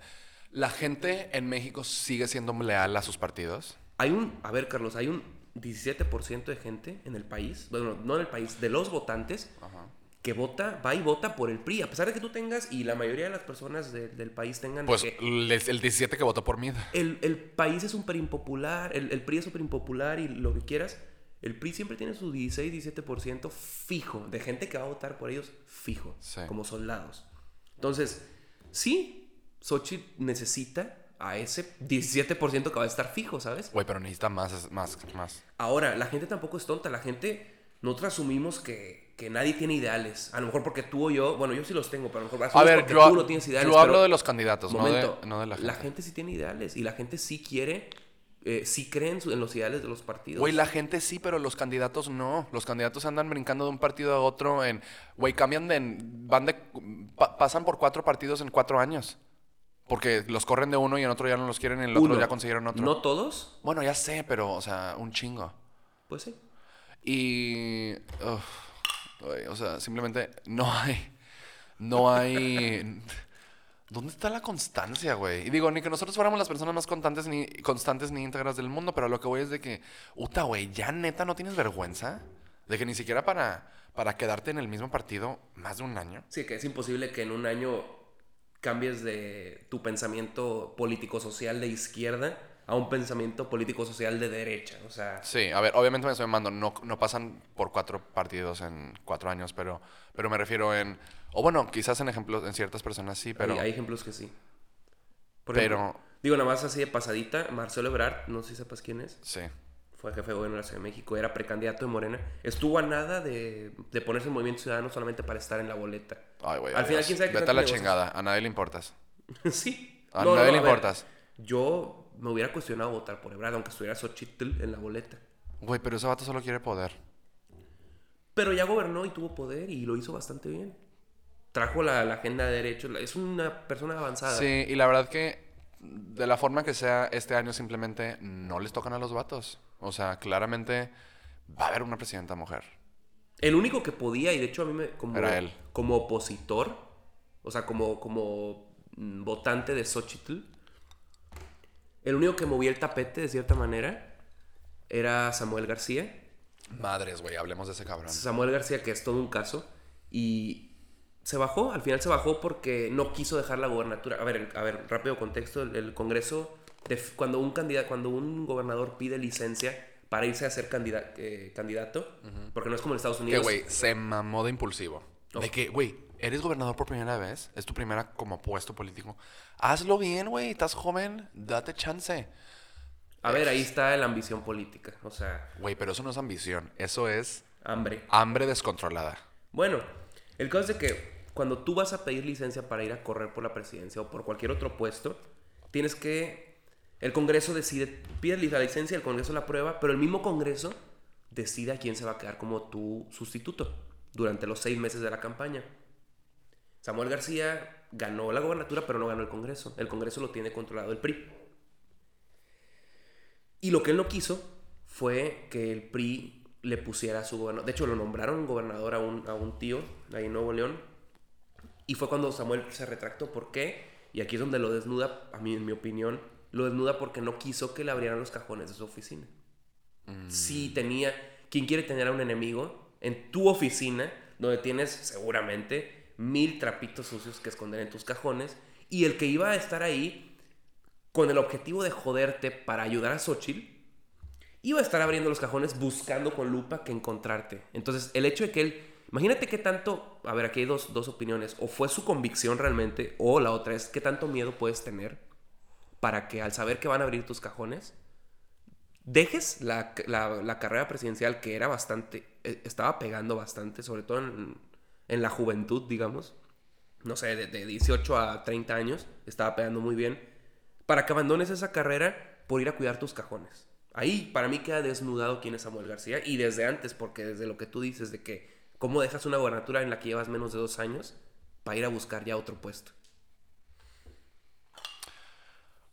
la gente en México sigue siendo leal a sus partidos. hay un, a ver Carlos, hay un 17% de gente en el país, bueno, no en el país, de los votantes que vota, va y vota por el PRI, a pesar de que tú tengas y la mayoría de las personas de- del país tengan Pues que les- el 17 que votó por mí. el, el país es súper impopular, el, el PRI es súper impopular y lo que quieras. El PRI siempre tiene su 16, 17% fijo, de gente que va a votar por ellos fijo, Sí. como soldados. Entonces, sí, Xochitl necesita a ese 17% que va a estar fijo, ¿sabes? Güey, pero necesita más, más, más. Ahora, la gente tampoco es tonta, la gente, nosotros asumimos que, que nadie tiene ideales. A lo mejor porque tú o yo, bueno, yo sí los tengo, pero a lo mejor A ver, porque yo, tú no tienes ideales. yo hablo pero- de los candidatos, no de, Momento, no de la gente. sí tiene ideales y la gente sí quiere, eh, sí cree en, los ideales de los partidos. Güey, la gente sí, pero los candidatos no. Los candidatos andan brincando de un partido a otro en... Güey, cambian de... Van de... pa- pasan por cuatro partidos en cuatro años. Porque los corren de uno y en otro ya no los quieren en el otro ya consiguieron otro. No todos, Bueno, ya sé, pero, o sea, un chingo. pues sí. Y... uf, güey, o sea, simplemente no hay... No hay... ¿Dónde está la constancia, güey? Y digo, ni que nosotros fuéramos las personas más constantes ni, constantes ni íntegras del mundo, pero lo que voy es de que, uta, güey, ya neta no tienes vergüenza de que ni siquiera para, para quedarte en el mismo partido más de un año. Sí, que es imposible que en un año cambies de tu pensamiento político-social de izquierda a un pensamiento político-social de derecha. O sea, Sí, a ver, obviamente me estoy mamando, no, no pasan por cuatro partidos en cuatro años, pero, pero me refiero en, o bueno, quizás en ejemplos, en ciertas personas sí, pero... hay, hay ejemplos que sí. Por Pero- digo, nada más así de pasadita, Marcelo Ebrard, no sé si sepas quién es. Sí. Fue jefe de gobierno de la Ciudad de México, era precandidato de Morena, estuvo a nada de, de ponerse en Movimiento Ciudadano solamente para estar en la boleta. Ay, güey. Al final. ¿quién sabe qué Vete a la negocios? chingada, a nadie le importas. sí. A nadie le importas. Yo me hubiera cuestionado votar por Ebrard, aunque estuviera Xochitl en la boleta. Güey, pero ese vato solo quiere poder. Pero ya gobernó y tuvo poder y lo hizo bastante bien. Trajo la, la agenda de derechos. Es una persona avanzada. Sí, y la verdad que de la forma que sea, este año simplemente no les tocan a los vatos. O sea, claramente va a haber una presidenta mujer. El único que podía, y de hecho a mí me, como, Era él. como opositor, o sea, como, como mm, votante de Xochitl, el único que movía el tapete de cierta manera era Samuel García. Madres, güey, hablemos de ese cabrón. Samuel García, que es todo un caso, y se bajó, al final se bajó porque no quiso dejar la gobernatura. A ver, el- a ver, rápido contexto, el, el Congreso, cuando un candidato, cuando un gobernador pide licencia para irse a ser candida- eh, candidato, porque no es como en Estados Que, Unidos. güey, se mamó de impulsivo. De que, güey, eres gobernador por primera vez, es tu primera como puesto político. Hazlo bien, güey, estás joven, date chance. A ver, ahí está la ambición política, o sea, Güey, pero eso no es ambición, eso es hambre. hambre descontrolada. Bueno, el caso es de que cuando tú vas a pedir licencia para ir a correr por la presidencia o por cualquier otro puesto, tienes que... El Congreso decide, pides la licencia, el Congreso la aprueba, pero el mismo Congreso decide a quién se va a quedar como tu sustituto durante los seis meses de la campaña. Samuel García ganó la gobernatura, pero no ganó el Congreso. El Congreso lo tiene controlado el PRI. Y lo que él no quiso fue que el PRI le pusiera a su gobernador. De hecho, lo nombraron gobernador a un, a un tío ahí en Nuevo León. Y fue cuando Samuel se retractó. ¿Por qué? Y aquí es donde lo desnuda, a mí, en mi opinión, lo desnuda porque no quiso que le abrieran los cajones de su oficina. Si tenía, quien quiere tener a un enemigo en tu oficina, donde tienes seguramente mil trapitos sucios que esconder en tus cajones, y el que iba a estar ahí con el objetivo de joderte para ayudar a Xochitl, iba a estar abriendo los cajones buscando con lupa que encontrarte. Entonces, el hecho de que él, imagínate qué tanto, a ver, aquí hay dos, dos opiniones, o fue su convicción realmente, o la otra es qué tanto miedo puedes tener para que al saber que van a abrir tus cajones, dejes la, la- carrera presidencial que era bastante, eh, estaba pegando bastante, sobre todo en, en la juventud, digamos, no sé, de, de 18 a 30 años, estaba pegando muy bien, para que abandones esa carrera por ir a cuidar tus cajones. Ahí para mí queda desnudado quién es Samuel García y desde antes, porque desde lo que tú dices de que cómo dejas una gobernatura en la que llevas menos de dos años para ir a buscar ya otro puesto.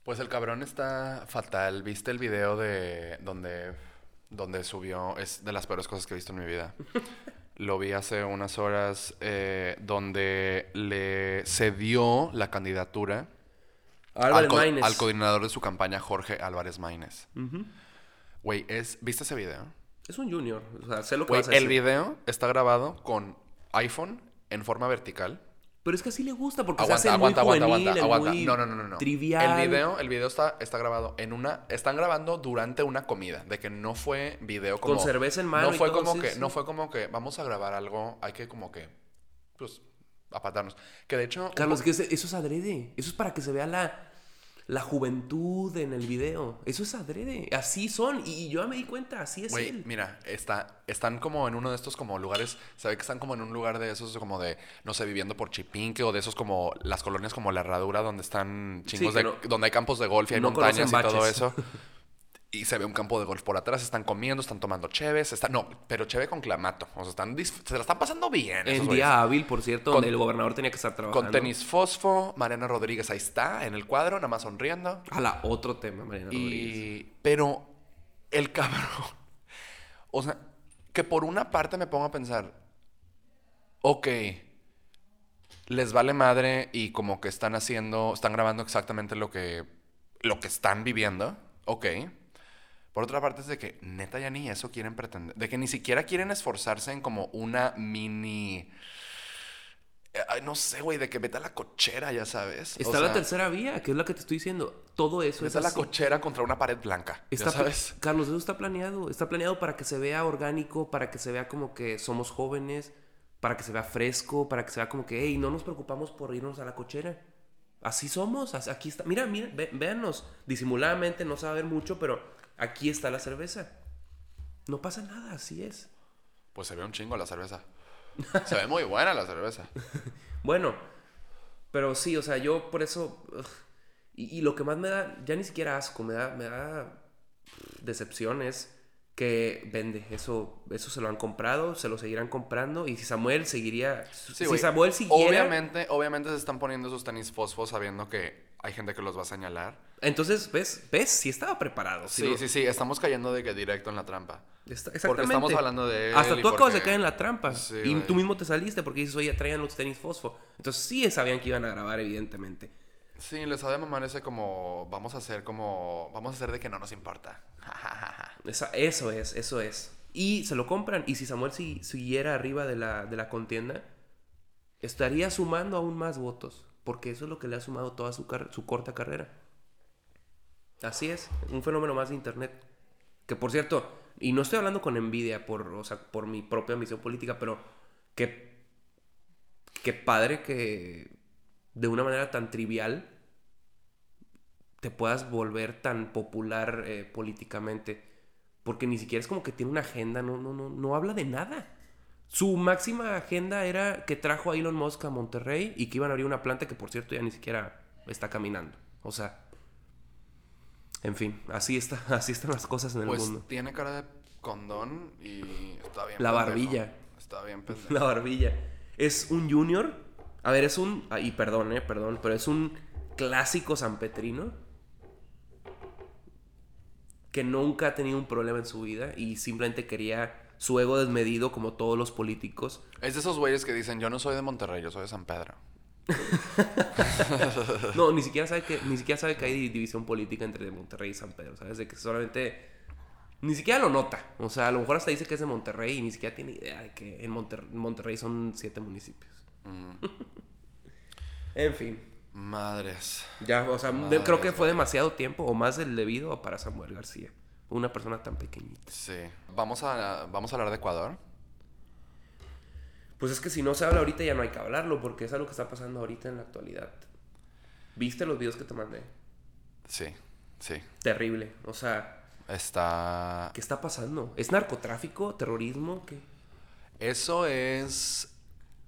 Pues el cabrón está fatal. ¿Viste el video de donde, donde subió? Es de las peores cosas que he visto en mi vida. Lo vi hace unas horas eh, donde le cedió la candidatura al, co- Maínez. al coordinador de su campaña, Jorge Álvarez Maínez. Güey, es, ¿viste ese video? Es un junior, o sea, sé lo que Güey, vas a el decir. video está grabado con iPhone en forma vertical. Pero es que así le gusta porque Aguanta, se hace aguanta, muy aguanta, juvenil, aguanta, muy No, no, no, no, trivial. El video, el video está, está grabado en una. Están grabando durante una comida. De que no fue video como. Con cerveza en mano No y fue todo, como sí, que. sí. No fue como que vamos a grabar algo. Hay que como que. Pues. apatarnos. Que de hecho. Carlos, que eso es adrede. Eso es para que se vea la, la juventud en el video. Eso es adrede. Así son. Y, yo ya me di cuenta, así es él. mira, está, están como en uno de estos como lugares, se ve que están como en un lugar de esos como de, no sé, viviendo por Chipinque o de esos como las colonias como La Herradura donde están chingos de, no- donde hay campos de golf y hay no montañas y todo eso. Y se ve un campo de golf por atrás, están comiendo, están tomando cheves, están, no, pero cheve con clamato, o sea, están, se la están pasando bien. En güeyes. día hábil, por cierto, Con- donde el gobernador tenía que estar trabajando. Con tenis fosfo, Mariana Rodríguez ahí está, en el cuadro, nada más sonriendo. A la otro tema, Mariana Rodríguez. Pero. El cabrón. O sea, que por una parte me pongo a pensar. Ok. Les vale madre y como que están haciendo. Están grabando exactamente lo que. Lo que están viviendo. Ok. Por otra parte es de que neta ya ni eso quieren pretender. De que ni siquiera quieren esforzarse en como una mini. ay, no sé, güey, de que vete a la cochera, ya sabes. O Está la tercera vía, que es la que te estoy diciendo. Todo eso es Vete a la cochera contra una pared blanca. Está ya sabes. Carlos, eso está planeado. Está planeado para que se vea orgánico, para que se vea como que somos jóvenes, para que se vea fresco, para que se vea como que, hey, no nos preocupamos por irnos a la cochera. Así somos, aquí está. Mira, mira, véanos. Disimuladamente no se va a ver mucho, pero aquí está la cerveza. No pasa nada, así es. Pues se ve un chingo la cerveza. Se ve muy buena la cerveza. Bueno, pero sí, o sea, yo por eso. ugh, y, y lo que más me da, ya ni siquiera asco, me da, me da decepción es que vende. Eso, eso se lo han comprado, se lo seguirán comprando. Y si Samuel seguiría. Sí, si. Samuel siguiera. Obviamente, obviamente se están poniendo sus tenis fosfo sabiendo que hay gente que los va a señalar. Entonces, ¿ves? ¿Ves? Sí estaba preparado. Sí, lo- sí, sí. Estamos cayendo de que directo en la trampa. Está- Porque exactamente. estamos hablando de él Hasta tú acabas de caer en la trampa. Sí, y tú mismo te saliste porque dices, oye, traían los tenis fosfo. Entonces sí sabían que iban a grabar, evidentemente. Sí, les ha de mamar ese como... Vamos a hacer como... Vamos a hacer de que no nos importa. Esa- eso es, eso es. Y se lo compran. Y si Samuel si- siguiera arriba de la, de la contienda, estaría sumando aún más votos. Porque eso es lo que le ha sumado toda su, su corta carrera. Así es, un fenómeno más de Internet. Que por cierto, y no estoy hablando con envidia por, o sea, por mi propia misión política, pero que, que padre que de una manera tan trivial te puedas volver tan popular eh, políticamente. Porque ni siquiera es como que tiene una agenda, no, no, no, no habla de nada. Su máxima agenda era que trajo a Elon Musk a Monterrey y que iban a abrir una planta que por cierto ya ni siquiera está caminando. O sea, en fin, así, está, así están las cosas en el Pues mundo. tiene cara de condón y está bien La pendejo. barbilla. Está bien pendejo. La barbilla. Es un junior. A ver, es un... ah, Y perdón, eh, perdón, pero es un clásico sanpetrino que nunca ha tenido un problema en su vida y simplemente quería su ego desmedido como todos los políticos. Es de esos güeyes que dicen, yo no soy de Monterrey, yo soy de San Pedro. No, ni siquiera sabe que ni siquiera sabe que hay división política entre Monterrey y San Pedro, ¿sabes? De que solamente ni siquiera lo nota. O sea, a lo mejor hasta dice que es de Monterrey y ni siquiera tiene idea de que en Monter- Monterrey son siete municipios. Mm. En fin. Madres. Ya, o sea, creo que fue demasiado tiempo o más del debido para Samuel García. Una persona tan pequeñita. Sí. Vamos a, vamos a hablar de Ecuador. Pues es que si no se habla ahorita ya no hay que hablarlo porque es algo que está pasando ahorita en la actualidad. ¿Viste los videos que te mandé? Sí, sí. Terrible. O sea, Está... ¿qué está pasando? ¿Es narcotráfico? ¿Terrorismo? ¿Qué? Eso es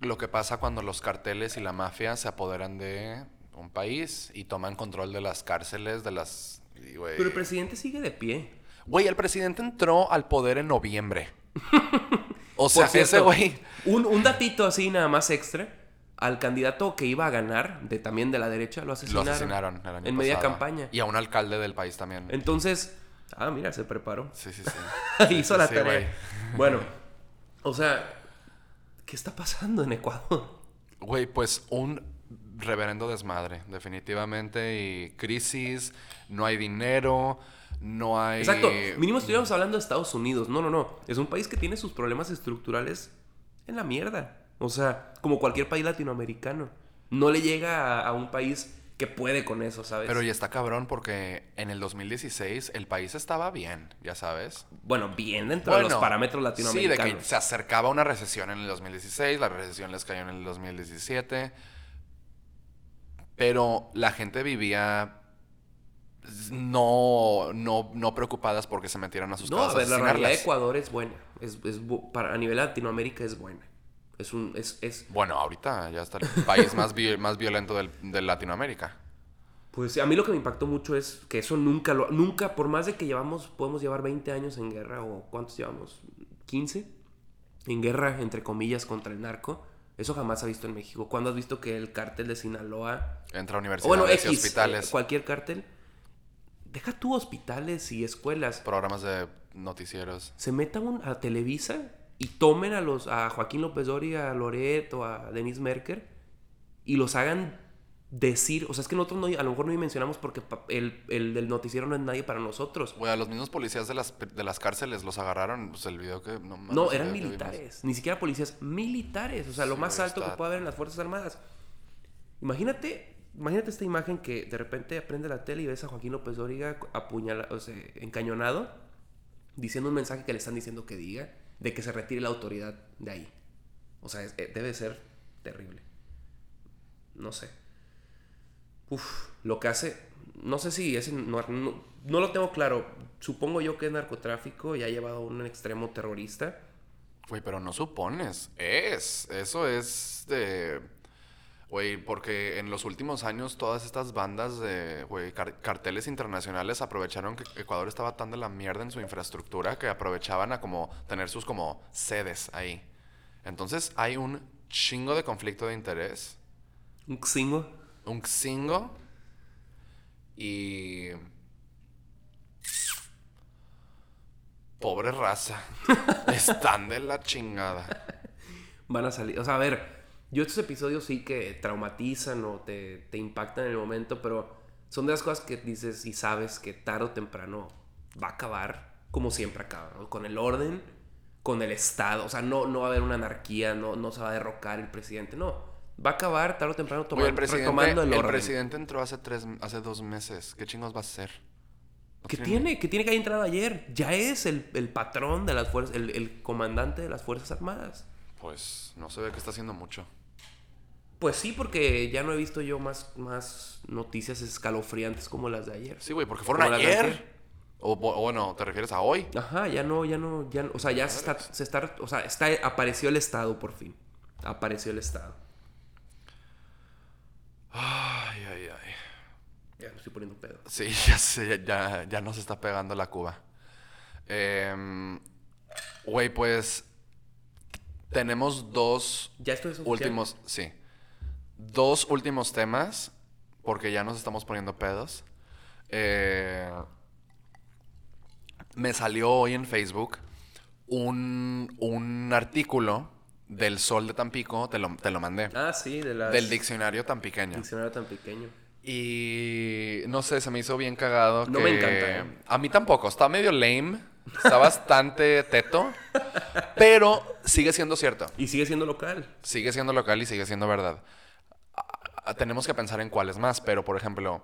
lo que pasa cuando los carteles y la mafia se apoderan de un país y toman control de las cárceles, de las... Pero el presidente sigue de pie. Güey, el presidente entró al poder en noviembre. O sea, cierto, ese güey... Un, un datito así nada más extra. Al candidato que iba a ganar, de también de la derecha, lo Lo asesinaron. asesinaron el año En media campaña. Y a un alcalde del país también. Entonces, ah, mira, se preparó. Sí, sí, sí. Hizo la sí, tarea. Bueno, o sea, ¿qué está pasando en Ecuador? Güey, pues un reverendo desmadre, definitivamente. Y crisis, no hay dinero, no hay... Exacto. Mínimo estuviéramos hablando de Estados Unidos. No, no, no. Es un país que tiene sus problemas estructurales en la mierda. O sea, como cualquier país latinoamericano. No le llega a, a un país que puede con eso, ¿sabes? Pero ya está cabrón porque en el 2016 el país estaba bien, ya sabes. Bueno, bien dentro de los parámetros Sí, de latinoamericanos. que se acercaba una recesión en el 2016, la recesión les cayó en el 2017. Pero la gente vivía no, no, no preocupadas porque se metieran a sus No, casas. a ver, la realidad de. Ecuador es buena. Es, es bu- para, a nivel Latinoamérica es buena. Es un... Es, es, Bueno, ahorita ya está el país más, vi- más violento del, de Latinoamérica. Pues a mí lo que me impactó mucho es que eso nunca lo... Nunca, por más de que llevamos... Podemos llevar 20 años en guerra o ¿cuántos llevamos? ¿15? En guerra, entre comillas, contra el narco. Eso jamás se ha visto en México. ¿Cuándo has visto que el cártel de Sinaloa... Entra a universidades bueno, y X, hospitales, eh, cualquier cártel. Deja tú hospitales y escuelas. programas de noticieros. se metan a Televisa y tomen a los a Joaquín López Doria, a Loret o a Denise Merker y los hagan decir, o sea, es que nosotros no, a lo mejor no mencionamos porque el, el del noticiero no es nadie para nosotros. Güey, a los mismos policías de las, de las cárceles los agarraron. Pues el video que. No, el eran militares, ni siquiera policías, militares, o sea, lo Sí, más alto que puede haber en las Fuerzas Armadas. Imagínate, imagínate esta imagen que de repente prende la tele y ves a Joaquín López Dóriga apuñalado, o sea, encañonado, diciendo un mensaje que le están diciendo que diga, de que se retire la autoridad de ahí. O sea, eh, debe ser terrible. No sé. Uf, lo que hace, no sé si es, no, no, no lo tengo claro. Supongo yo que es narcotráfico y ha llevado a un extremo terrorista. Güey, pero no supones. Es. Eso es de. Güey, porque en los últimos años todas estas bandas de, güey, car- carteles internacionales aprovecharon que Ecuador estaba tan de la mierda en su infraestructura que aprovechaban a como tener sus como sedes ahí. Entonces hay un chingo de conflicto de interés, Un xingo. un xingo y... Pobre raza. Están de la chingada. Van a salir. O sea, a ver, yo estos episodios sí que traumatizan o te, te impactan en el momento, pero son de las cosas que dices y sabes que tarde o temprano va a acabar como siempre acaba, ¿no? Con el orden, con el Estado. O sea, no, no va a haber una anarquía, no, no se va a derrocar el presidente, no. Va a acabar tarde o temprano Oye, tomando, el presidente, retomando el el orden. presidente entró hace tres, hace dos meses. ¿Qué chingos va a hacer? No ¿Qué tiene- tiene? ¿Qué tiene que haber entrado ayer? Ya es el, el patrón de las fuerzas, el, el comandante de las Fuerzas Armadas. Pues no se ve que está haciendo mucho. Pues sí, porque ya no he visto yo más, más noticias escalofriantes como las de ayer. Sí, güey, porque fueron Como las de ayer. O, o bueno, ¿te refieres a hoy? Ajá, ya no, ya no, ya no- o sea, ya se está, se está, o sea, está, apareció el Estado por fin. Apareció el Estado. Ay, ay, ay. Ya me estoy poniendo pedo. Sí, ya sé, ya, ya nos está pegando la cuba. Em, Güey, pues tenemos dos Ya esto es oficial. últimos, sí, dos últimos temas, porque ya nos estamos poniendo pedos. Eh, me salió hoy en Facebook un, un artículo del Sol de Tampico, te lo, te lo mandé, Ah, sí, de la del diccionario tampiqueño. diccionario tan pequeño. Y no sé, se me hizo bien cagado. No que- me encanta, ¿eh? A mí tampoco, está medio lame, está bastante teto, pero sigue siendo cierto. Y sigue siendo local. Sigue siendo local y sigue siendo verdad. Ah, tenemos que pensar en cuáles más, pero por ejemplo,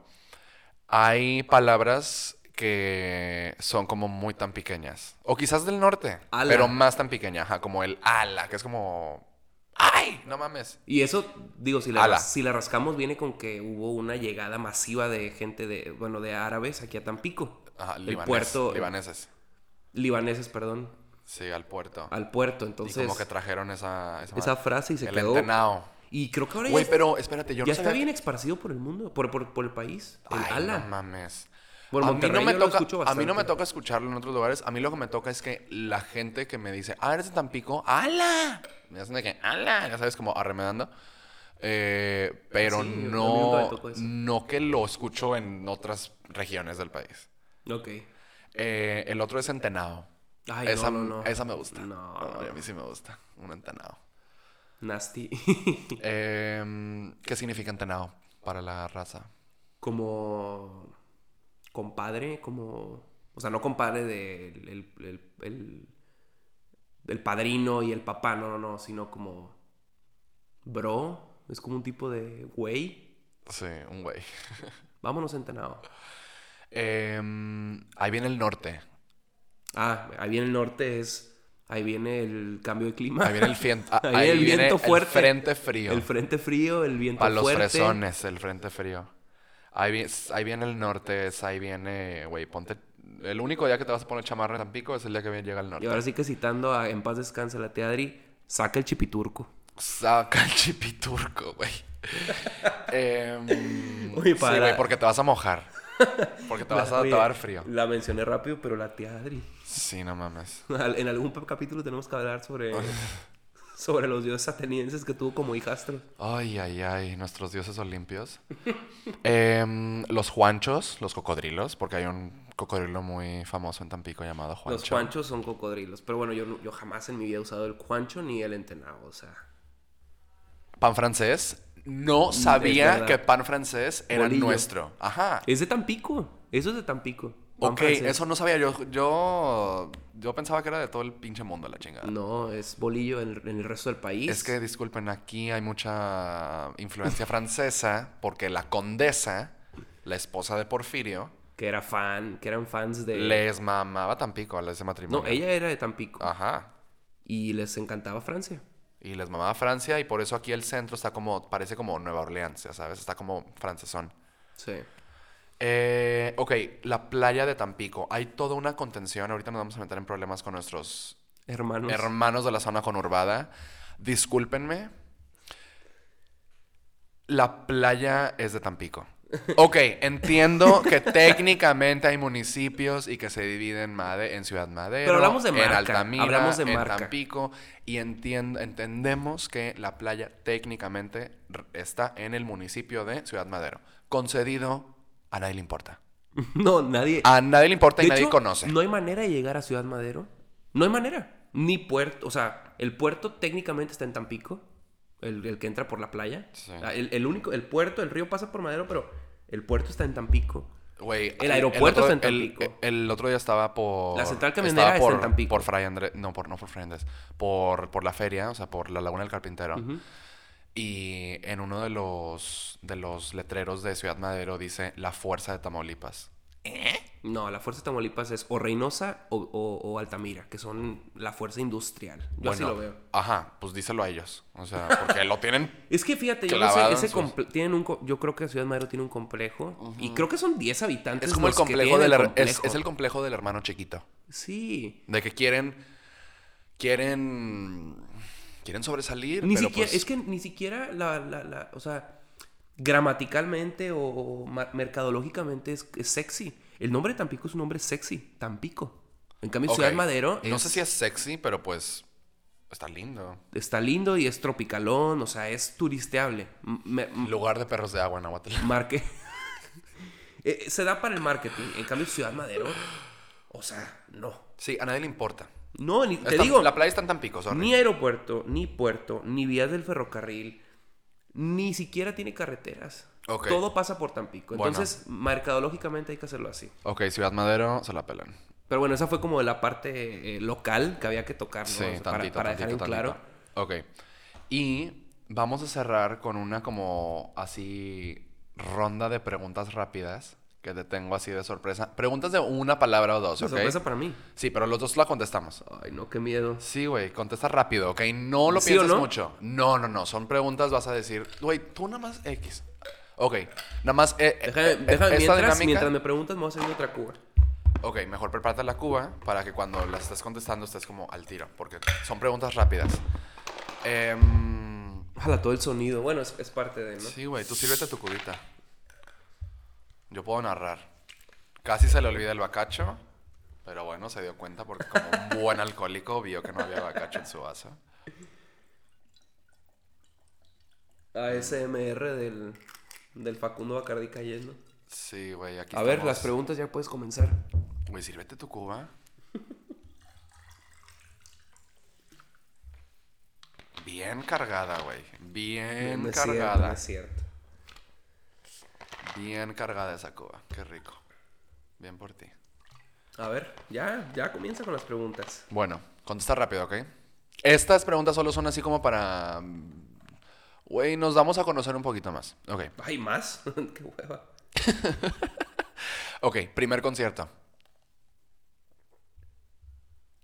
hay palabras que son como muy tan pequeñas. O quizás del norte, Ala. pero más tan pequeña, ajá, como el ala, que es como... ¡Ay! No mames. Y eso, digo, si la, si la rascamos, viene con que hubo una llegada masiva de gente de, bueno, de árabes aquí a Tampico. Ajá, el libanés, puerto, libaneses. libaneses, perdón, Sí, al puerto. al puerto. y Entonces, como que trajeron esa... Esa, esa frase y se el quedó. entenao. Y creo que ahora Güey, ya, pero espérate, yo ya no está sabía bien esparcido por el mundo, por, por, por el país. El Ay, ala. no mames. Bueno, a, mí no me toca, a mí no me toca escucharlo en otros lugares. A mí lo que me toca es que la gente que me dice, ah, eres de Tampico, ¡ala! Me hacen de que, ¡ala! Ya sabes, como arremedando. Eh, pero Sí, no, no que lo escucho en otras regiones del país. Ok. Eh, el otro es entenado. Ay, esa, no, no, no. esa me gusta. No. A mí sí me gusta. Un entenado. Nasty. Em, ¿Qué significa entenado para la raza? como compadre, como... O sea, no compadre del el, el, el- del padrino y el papá, no, no, no, sino como bro, es como un tipo de güey. Sí, un güey. Vámonos entenado. Em, ahí viene el norte. Ah, ahí viene el norte, es... Ahí viene el cambio de clima. Ahí viene el, fien- ah, Ahí ahí el viene viento fuerte. frente frío. El frente frío, el viento Para los fuerte. fresones, el frente frío. Ahí, vi- ahí viene el norte, es, ahí viene, güey, ponte... El único día que te vas a poner chamarra en Tampico es el día que llega el norte. Y ahora sí que citando a En paz descanse la tía Adri, saca el chipiturco. Saca el chipiturco, güey. Em, Oye, Sí, para- güey, porque te vas a mojar. Porque te vas a, va a dar frío. La mencioné rápido, pero la tía Adri. Sí, no mames. En algún capítulo tenemos que hablar sobre, sobre los dioses atenienses que tuvo como hijastros. Ay, ay, ay, nuestros dioses olimpios. Em, los juanchos, los cocodrilos, porque hay un cocodrilo muy famoso en Tampico llamado Juancho. Los juanchos son cocodrilos. Pero bueno, yo, yo jamás en mi vida he usado el juancho ni el entenado. O sea, Pan francés. No sabía que pan francés era Bolillo. nuestro. Ajá. es de Tampico. Eso es de Tampico. Ok, francés. eso no sabía. Yo, yo, yo pensaba que era de todo el pinche mundo la chingada. No, es bolillo en, en el resto del país. Es que, disculpen, aquí hay mucha influencia francesa porque la condesa, la esposa de Porfirio, Que era fan, que eran fans de... les mamaba Tampico a ese matrimonio. No, ella era de Tampico. Ajá. Y les encantaba Francia. Y les mamaba Francia y por eso aquí el centro está como, parece como Nueva Orleans, ya sabes, está como francesón. Sí. Eh, ok, la playa de Tampico. Hay toda una contención. Ahorita nos vamos a meter en problemas con nuestros Hermanos. hermanos de la zona conurbada. Discúlpenme. La playa es de Tampico. Ok, entiendo que técnicamente hay municipios y que se dividen Made- en Ciudad Madero, Pero hablamos de en marca, Altamira, hablamos de en marca. Tampico y entien- entendemos que la playa técnicamente está en el municipio de Ciudad Madero. Concedido, a nadie le importa. no, nadie... A nadie le importa y De nadie hecho, conoce. No hay manera de llegar a Ciudad Madero. No hay manera. Ni puerto. O sea, el puerto técnicamente está en Tampico. El, el que entra por la playa. Sí. El, el único, el puerto, el río pasa por Madero, pero el puerto está en Tampico. Güey, El aeropuerto otro- está en Tampico. El, otro día estaba por. La central camionera estaba está en por, Tampico. Por Fray Andrés. No, por, no por Fray Andrés. Por, por la feria, o sea, por la Laguna del Carpintero. Y en uno de los, de los letreros de Ciudad Madero dice La Fuerza de Tamaulipas. No, la Fuerza de Tamaulipas es o Reynosa o, o- o Altamira, que son la fuerza industrial. Yo así lo veo. Ajá, pues díselo a ellos. O sea, porque lo tienen. Es que fíjate, yo no sé, ese sus- tienen un yo creo que Ciudad Madero tiene un complejo y creo que son 10 habitantes. Es como el complejo del el her- es, complejo. es el complejo del hermano chiquito. Sí. De que quieren. Quieren. Quieren sobresalir. Ni pero siquiera, pues- es que ni siquiera la, la, la- o sea, gramaticalmente o, mercadológicamente es, es sexy. El nombre de Tampico es un nombre sexy, Tampico. En cambio. Ciudad Madero No sé si es sexy, pero pues. Está lindo. está lindo y es tropicalón, o sea, es turisteable. Me- Lugar de perros de agua en Aguatl. marque. Eh, se da para el marketing. En cambio, Ciudad Madero, o sea, no. Sí, a nadie le importa. No, ni, te Está- digo, La playa está en Tampico, sorry. ni aeropuerto, ni puerto, ni vías del ferrocarril, ni siquiera tiene carreteras. Ok. Todo pasa por Tampico. Bueno. Entonces, mercadológicamente hay que hacerlo así. Ok, Ciudad Madero se la pelan. Pero bueno, esa fue como la parte eh, local que había que tocar, ¿no? Sí, O sea, tantito, para, para dejar en tantito, claro. Ok. Y Vamos a cerrar con una como así ronda de preguntas rápidas que te tengo así de sorpresa. Preguntas de una palabra o dos, ¿ok? sorpresa para mí. Sí, pero los dos la contestamos. Ay, no, qué miedo. Sí, güey, contesta rápido, ¿ok? No lo ¿Sí o no? mucho. No, no, no. Son preguntas, vas a decir, güey, tú nada más X. Ok, nada más. eh, eh, Déjame, eh, déjame esta mientras, dinámica- mientras me preguntas, me voy a servir otra cuba. Ok, mejor prepárate la cuba para que cuando las estés contestando estés como al tiro, porque son preguntas rápidas. Em, Ojalá todo el sonido. Bueno, es, es parte de, ¿no? Sí, güey, tú sírvete tu cubita. Yo puedo narrar. Casi se le olvida el bacacho, pero bueno, se dio cuenta porque como un buen alcohólico vio que no había bacacho en su vaso. ASMR del, del Facundo Bacardi cayendo. Sí, güey, aquí A ver, las preguntas ya puedes comenzar. Güey, sírvete tu cuba. Bien cargada, güey. Bien no es cierto, cargada. no es cierto. Bien cargada esa cuba. Qué rico. Bien por ti. A ver, ya, ya comienza con las preguntas. Bueno, contesta rápido, ¿ok? Estas preguntas solo son así como para... mm, Güey, nos damos a conocer un poquito más. Ok. Ay, más. qué hueva. Ok, primer concierto.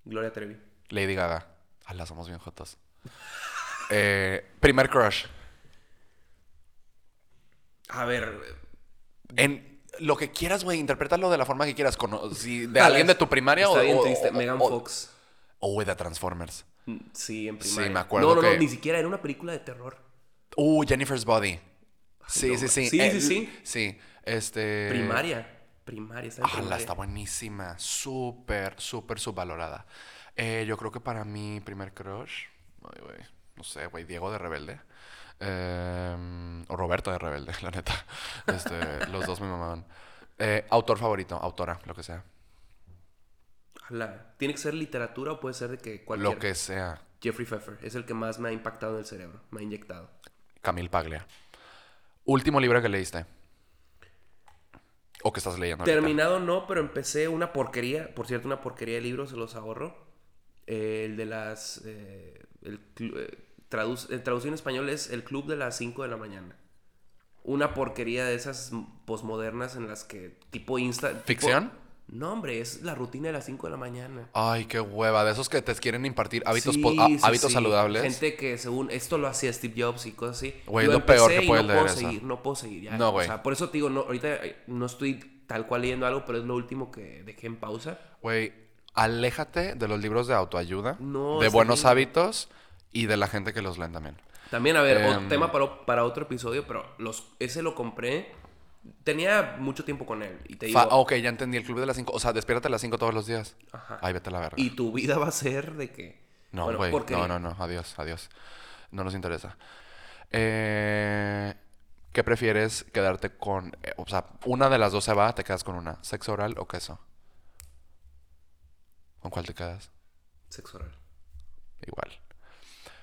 Gloria Trevi. Lady Gaga. Ala, somos bien jotos. Eh, primer crush. A ver, En lo que quieras, güey, interprétalo de la forma que quieras. Cono- si de alguien de tu primaria está o, bien o- triste. o- Megan Fox. O güey, de Transformers. Mm, Sí, en Sí, primaria. me acuerdo No, no, que- no, ni siquiera era una película de terror. Uh, Jennifer's Body. Sí, no, sí, sí. sí, Eh, sí, sí. Sí, este... Primaria. Primaria, está en primaria. está buenísima. Súper, súper subvalorada. Eh, yo creo que para mi primer crush... Ay, güey. No sé, güey. Diego de Rebelde. Eh, o Roberto de Rebelde, la neta. Este, los dos me mamaban. Eh, autor favorito, autora, lo que sea. Ala, ¿Tiene que ser literatura o puede ser de que cualquier... Lo que sea. Jeffrey Pfeffer. Es el que más me ha impactado en el cerebro. Me ha inyectado. Camil Paglia. Último libro que leíste. O que estás leyendo. ahorita. Terminado no, pero empecé una porquería. Por cierto, una porquería de libros, se los ahorro. Eh, el de las... eh, el, eh, traduc- el traducido en español es El Club de las 5 de la mañana. Una porquería de esas posmodernas en las que tipo Insta... tipo- ¿Ficción? No, hombre, es la rutina de las 5 de la mañana. Ay, qué hueva. De esos que te quieren impartir hábitos, Sí, sí, hábitos sí. saludables. Gente que según esto lo hacía Steve Jobs y cosas así. Güey, lo peor que puedes no leer puedo eso. seguir, no puedo seguir ya. No, O güey. sea, por eso te digo, no, ahorita eh, no estoy tal cual leyendo algo, pero es lo último que dejé en pausa. Güey, aléjate de los libros de autoayuda, No, de buenos bien. hábitos y de la gente que los leen también. También, a ver, Em. otro tema para, para otro episodio, pero los, ese lo compré. Tenía mucho tiempo con él. Y te digo, ok, ya entendí. El club de las 5. O sea, despiértate a las 5 todos los días. Ajá. Ay, vete a la verga. y tu vida va a ser de que. No, bueno, güey. no, no, no. Adiós, adiós. No nos interesa. Eh, ¿Qué prefieres quedarte con? eh, o sea, una de las dos se va, te quedas con una. ¿Sexo oral o queso? ¿Con cuál te quedas? Sexo oral. Igual.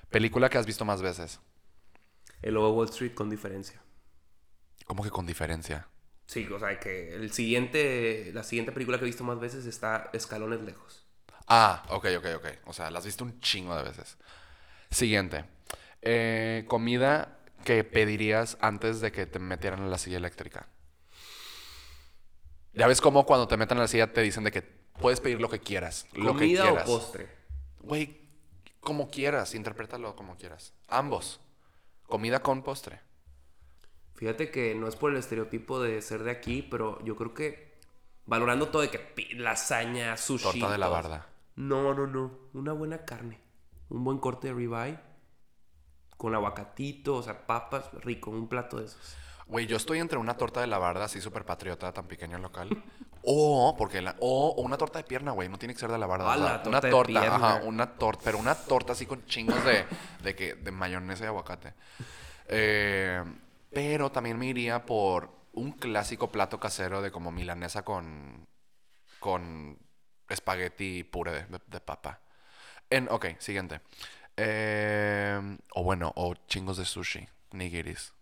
Película que has visto más veces. El Lobo Wall Street con diferencia. Como que con diferencia. Sí, o sea, que el siguiente, la siguiente película que he visto más veces está Escalones Lejos. Ah, ok, ok, ok. O sea, la has visto un chingo de veces. Siguiente. Eh, comida que pedirías antes de que te metieran en la silla eléctrica. Ya ves cómo cuando te meten en la silla te dicen de que puedes pedir lo que quieras. Lo que ¿Comida o quieras. postre? Güey, como quieras, interprétalo como quieras. Ambos. Comida con postre. Fíjate que no es por el estereotipo de ser de aquí, pero yo creo que valorando todo de que lasaña, sushi. Torta de la barda. No, no, no. Una buena carne. Un buen corte de ribeye. Con aguacatito, o sea, papas, rico. Un plato de esos. Güey, yo estoy entre una torta de la barda, así súper patriota, tan pequeño local. o, porque la, o, o una torta de pierna, güey. No tiene que ser de la barda. o Ah, sea, la una torta de torta, pierna. ajá, una torta, pero una torta así con chingos de, de, que, de mayonesa y aguacate. Eh, pero también me iría por un clásico plato casero de como milanesa con, con espagueti puré de, de- de papa. En, ok, siguiente. Eh, o bueno, o chingos de sushi, nigiris.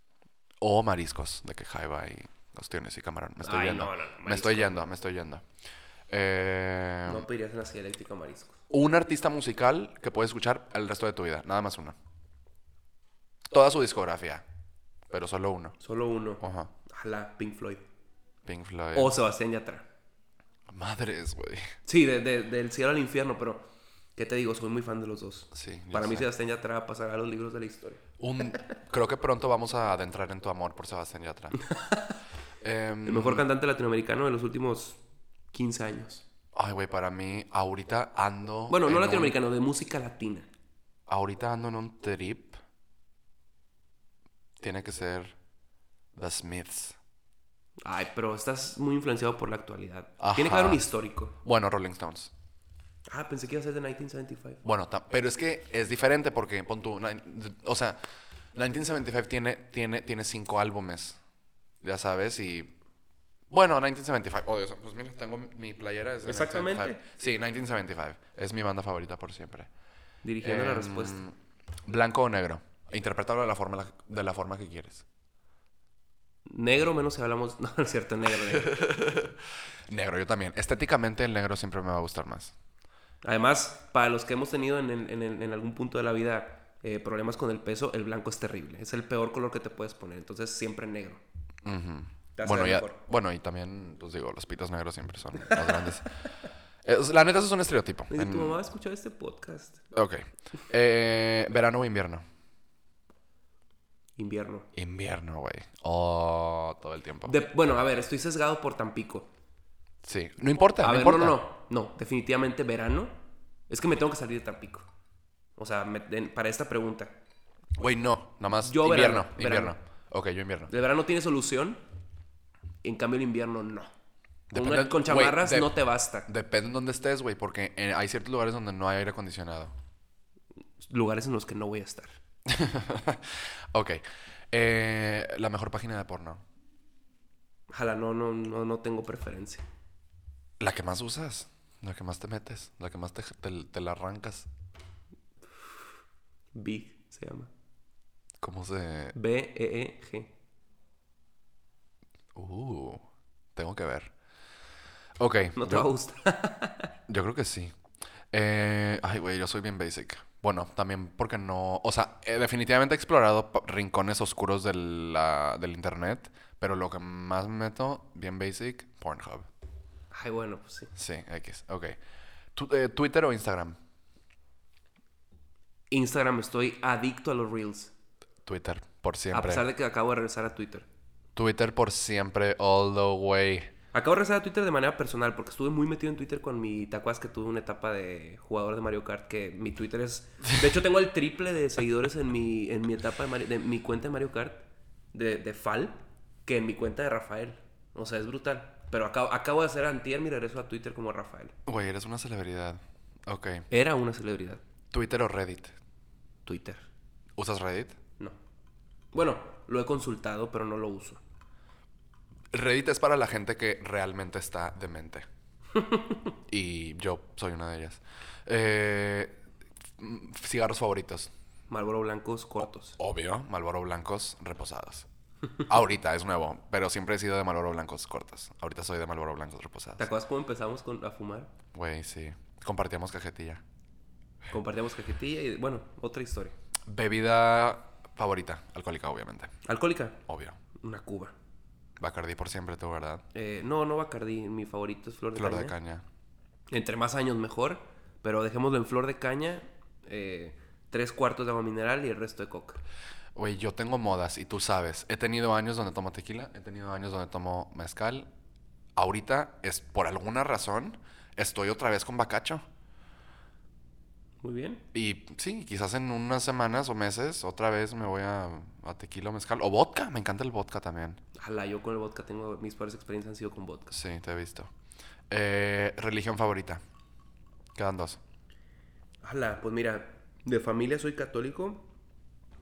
O mariscos, de que jaiba y ostiones y camarón. Me estoy Ay, yendo. no, no, no, me estoy yendo, me estoy yendo. Eh, No pedirías en la silla eléctrica mariscos. Un artista musical que puedes escuchar el resto de tu vida. Nada más uno. toda su discografía, pero solo uno. Solo uno. Ajá. Ojalá Pink Floyd. Pink Floyd. O Sebastián Yatra. Madres, güey. Sí, de- de- del cielo al infierno, pero ¿qué te digo? Soy muy fan de los dos. Sí, Para mí sé. Sebastián Yatra va a los libros de la historia. Un, creo que pronto vamos a adentrar en tu amor por Sebastián Yatra. Em, El mejor cantante latinoamericano de los últimos 15 años. Ay, güey, para mí, ahorita ando. Bueno, en no un- latinoamericano, de música latina. ahorita ando en un trip. Tiene que ser The Smiths. Ay, pero estás muy influenciado por la actualidad. Ajá. Tiene que haber un histórico. Bueno, Rolling Stones. Ah, pensé que iba a ser de 1975. Bueno, pero es que es diferente porque, pon tú, o sea, 1975 tiene, tiene, tiene cinco álbumes, ya sabes, y... Bueno, 1975, oh, Dios, pues mira, tengo mi playera. es Exactamente. 1975. Sí, 1975, es mi banda favorita por siempre. Dirigiendo la Em, respuesta. Blanco o negro, interprétalo de la forma, de la forma que quieres. Negro menos si hablamos... No es cierto, negro, negro. Negro, yo también. Estéticamente el negro siempre me va a gustar más. Además, para los que hemos tenido en, algún punto de la vida eh, problemas con el peso, el blanco es terrible. Es el peor color que te puedes poner. Entonces, siempre negro. Bueno, ya- y también, pues digo, los pitos negros siempre son más grandes. Eh, la neta, eso es un estereotipo. En- tu mamá escuchar este podcast. Ok. Eh, ¿Verano o invierno? Invierno. Invierno, güey. Oh, todo el tiempo. De- bueno, a ver, estoy sesgado por Tampico. Sí. No importa, A no ver, importa. no, no, no. No, definitivamente verano. Es que me tengo que salir de Tampico. O sea, me- para esta pregunta. Güey, no. Nada más Yo invierno. verano, invierno. verano. Ok, yo invierno. El verano tiene solución. En cambio, el invierno no. Depende- una- con chamarras de- no te basta. Depende de dónde estés, güey, porque eh, hay ciertos lugares donde no hay aire acondicionado. Lugares en los que no voy a estar. ok. Eh, la mejor página de porno. Ojalá, no, no, no, no tengo preferencia. La que más usas. La que más te metes. La que más te, te- te la arrancas. Big se llama. ¿Cómo se...? B-E-E-G. Uh, tengo que ver. Ok. No te yo- va a gustar. Yo creo que sí. Eh, ay, güey, yo soy bien basic. Bueno, también porque no... O sea, eh, definitivamente he explorado rincones oscuros de la- del internet, pero lo que más me meto, bien basic, Pornhub. Ay, bueno, pues sí. Sí, X, ok. Tu- eh, ¿Twitter o Instagram? Instagram estoy adicto a los reels. Twitter, por A siempre. pesar de que acabo de regresar a Twitter. Twitter por siempre, all the way. Acabo de regresar a Twitter de manera personal porque estuve muy metido en Twitter con mi... ¿Te acuerdas que tuve una etapa de jugador de Mario Kart? Que mi Twitter es... De hecho, tengo el triple de seguidores en mi, en mi etapa de, Mario- de mi cuenta de Mario Kart de, de FAL que en mi cuenta de Rafael. O sea, es brutal. Pero acabo, acabo de hacer antier mi regreso a Twitter como Rafael. Güey, eres una celebridad. Ok. Era una celebridad. ¿Twitter o Reddit? Twitter. ¿Usas Reddit? No. Bueno, lo he consultado, pero no lo uso. Reddit es para la gente que realmente está demente. y yo soy una de ellas. Eh, cigarros favoritos. Marlboro blancos cortos. Obvio, Malboro blancos reposados. Ahorita es nuevo, pero siempre he sido de Malboro blancos cortos. Ahorita soy de Malboro blancos reposados. ¿Te acuerdas cómo empezamos con, a fumar? Güey, sí. Compartíamos cajetilla. Compartíamos cajetilla y, bueno, otra historia. Bebida favorita, alcohólica, obviamente. ¿Alcohólica? Obvio. Una cuba. Bacardí por siempre, tú, ¿verdad? Eh, no, no Bacardí. Mi favorito es Flor de Flor Caña. de caña. Entre más años mejor, pero dejémoslo en Flor de Caña. eh, tres cuartos de agua mineral y el resto de coca. Güey, yo tengo modas y tú sabes. He tenido años donde tomo tequila, he tenido años donde tomo mezcal. Ahorita, es por alguna razón, estoy otra vez con bacacho. Muy bien. Y sí, quizás en unas semanas o meses otra vez me voy a, a tequila o mezcal. O vodka, me encanta el vodka también. Ojalá, yo con el vodka tengo... Mis peores experiencias han sido con vodka. Sí, te he visto. Eh, religión favorita. Quedan dos. Ojalá, pues mira, de familia soy católico,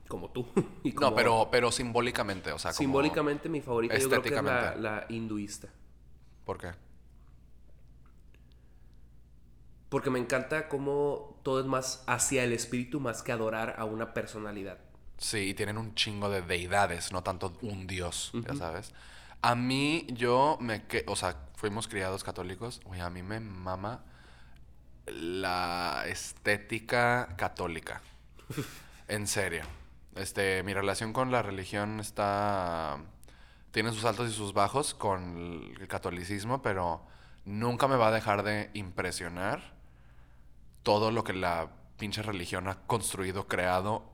como tú. y No, pero, pero simbólicamente, o sea, como... Simbólicamente mi favorita yo creo que es la, hinduista. ¿Por qué? Porque me encanta cómo todo es más hacia el espíritu más que adorar a una personalidad. Sí, y tienen un chingo de deidades, no tanto un dios, ya sabes. A mí, yo me que, o sea, fuimos criados católicos, güey, a mí me mama la estética católica. en serio. Este, mi relación con la religión está. Tiene sus altos y sus bajos con el catolicismo, pero nunca me va a dejar de impresionar todo lo que la pinche religión ha construido, creado.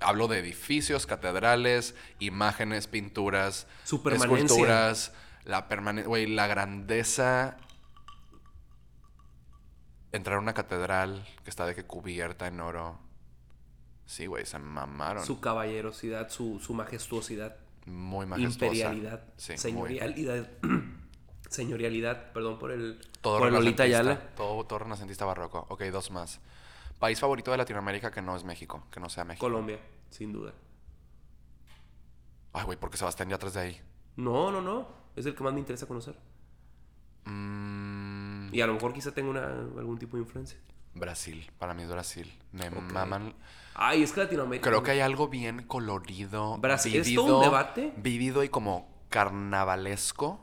Hablo de edificios, catedrales, imágenes, pinturas, Su esculturas, la permanencia, güey, la grandeza. Entrar a una catedral que está de que cubierta en oro. Sí, güey, se mamaron. Su caballerosidad, su, su majestuosidad, Muy majestuosa. imperialidad, Sí, muy. señorialidad. señorialidad, perdón por el. Todo por el Lolita. Ayala. Todo, todo renacentista barroco. Ok, dos más. País favorito de Latinoamérica que no es México, que no sea México. Colombia, sin duda. Ay, güey, porque Sebastián ya atrás de ahí. No, no, no. Es el que más me interesa conocer. Mm, Y a lo mejor quizá tenga una, algún tipo de influencia. Brasil, para mí es Brasil. Me Ok. maman. Ay, es que Latinoamérica. Creo que hay algo bien colorido, Brasil- ¿es vivido, todo un debate? vivido y como carnavalesco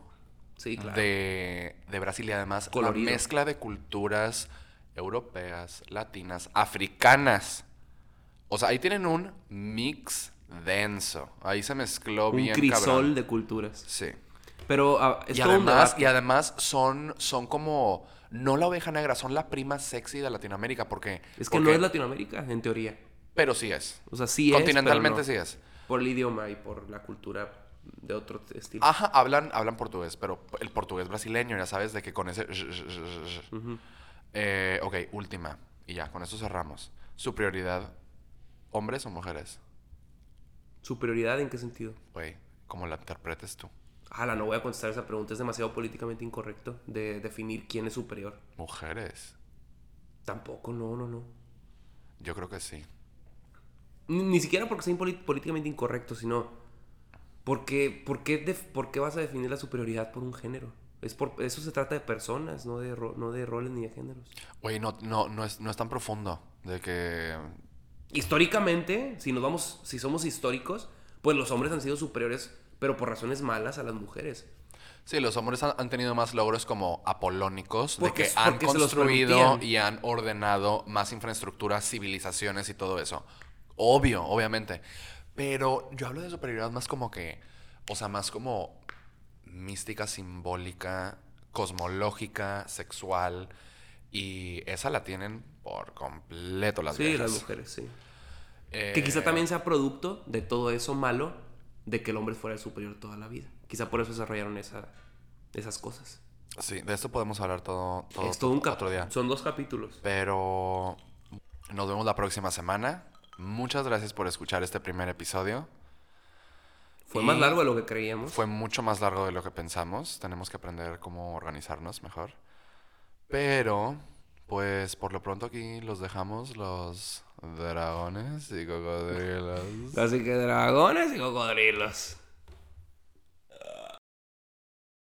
Sí, claro. de, de Brasil y además Colorido. la mezcla de culturas europeas, latinas, africanas. O sea, ahí tienen un mix denso. Ahí se mezcló Un bien crisol cabrón. de culturas. Sí. Pero ah, es Y todo un además, debate. y además son, son como no la oveja negra, son la prima sexy de Latinoamérica porque Es que no es Latinoamérica, en teoría. pero sí es. O sea, sí es. Continentalmente no. sí es. Por el idioma y por la cultura de otro estilo. Ajá, hablan, hablan portugués, pero el portugués brasileño, ya sabes, de que con ese... Eh, ok, última. Y ya, con eso cerramos. Su prioridad, hombres o mujeres. ¿Superioridad en qué sentido? Güey, como la interpretes tú. Ala, no voy a contestar esa pregunta. Es demasiado políticamente incorrecto de definir quién es superior. Mujeres. Tampoco, no, no, no. Yo creo que sí. Ni, ni siquiera porque sea políticamente incorrecto, sino porque, ¿por qué, def- por qué vas a definir la superioridad por un género? Es por, eso se trata de personas, no de, ro- no de roles ni de géneros. Güey, no, no, no, es, no es tan profundo. De que... Históricamente, si nos vamos, si somos históricos, pues los hombres han sido superiores, pero por razones malas a las mujeres. Sí, los hombres han, tenido más logros como apolónicos, Porque- de que han construido y han ordenado más infraestructura, civilizaciones y todo eso. Obvio, obviamente. Pero yo hablo de superioridad más como que, o sea, más como mística, simbólica, cosmológica, sexual. Y esa la tienen por completo las sí, viejas. las mujeres, sí. Eh, Que quizá también sea producto de todo eso malo de que el hombre fuera el superior toda la vida. Quizá por eso desarrollaron esa, esas cosas. Sí, de esto podemos hablar todo, todo, es todo un otro día. Son dos capítulos. Pero nos vemos la próxima semana. Muchas gracias por escuchar este primer episodio. Fue Y más largo de lo que creíamos. Fue mucho más largo de lo que pensamos. Tenemos que aprender cómo organizarnos mejor. Pero, pues por lo pronto aquí los dejamos los dragones y cocodrilos. Así que dragones y cocodrilos.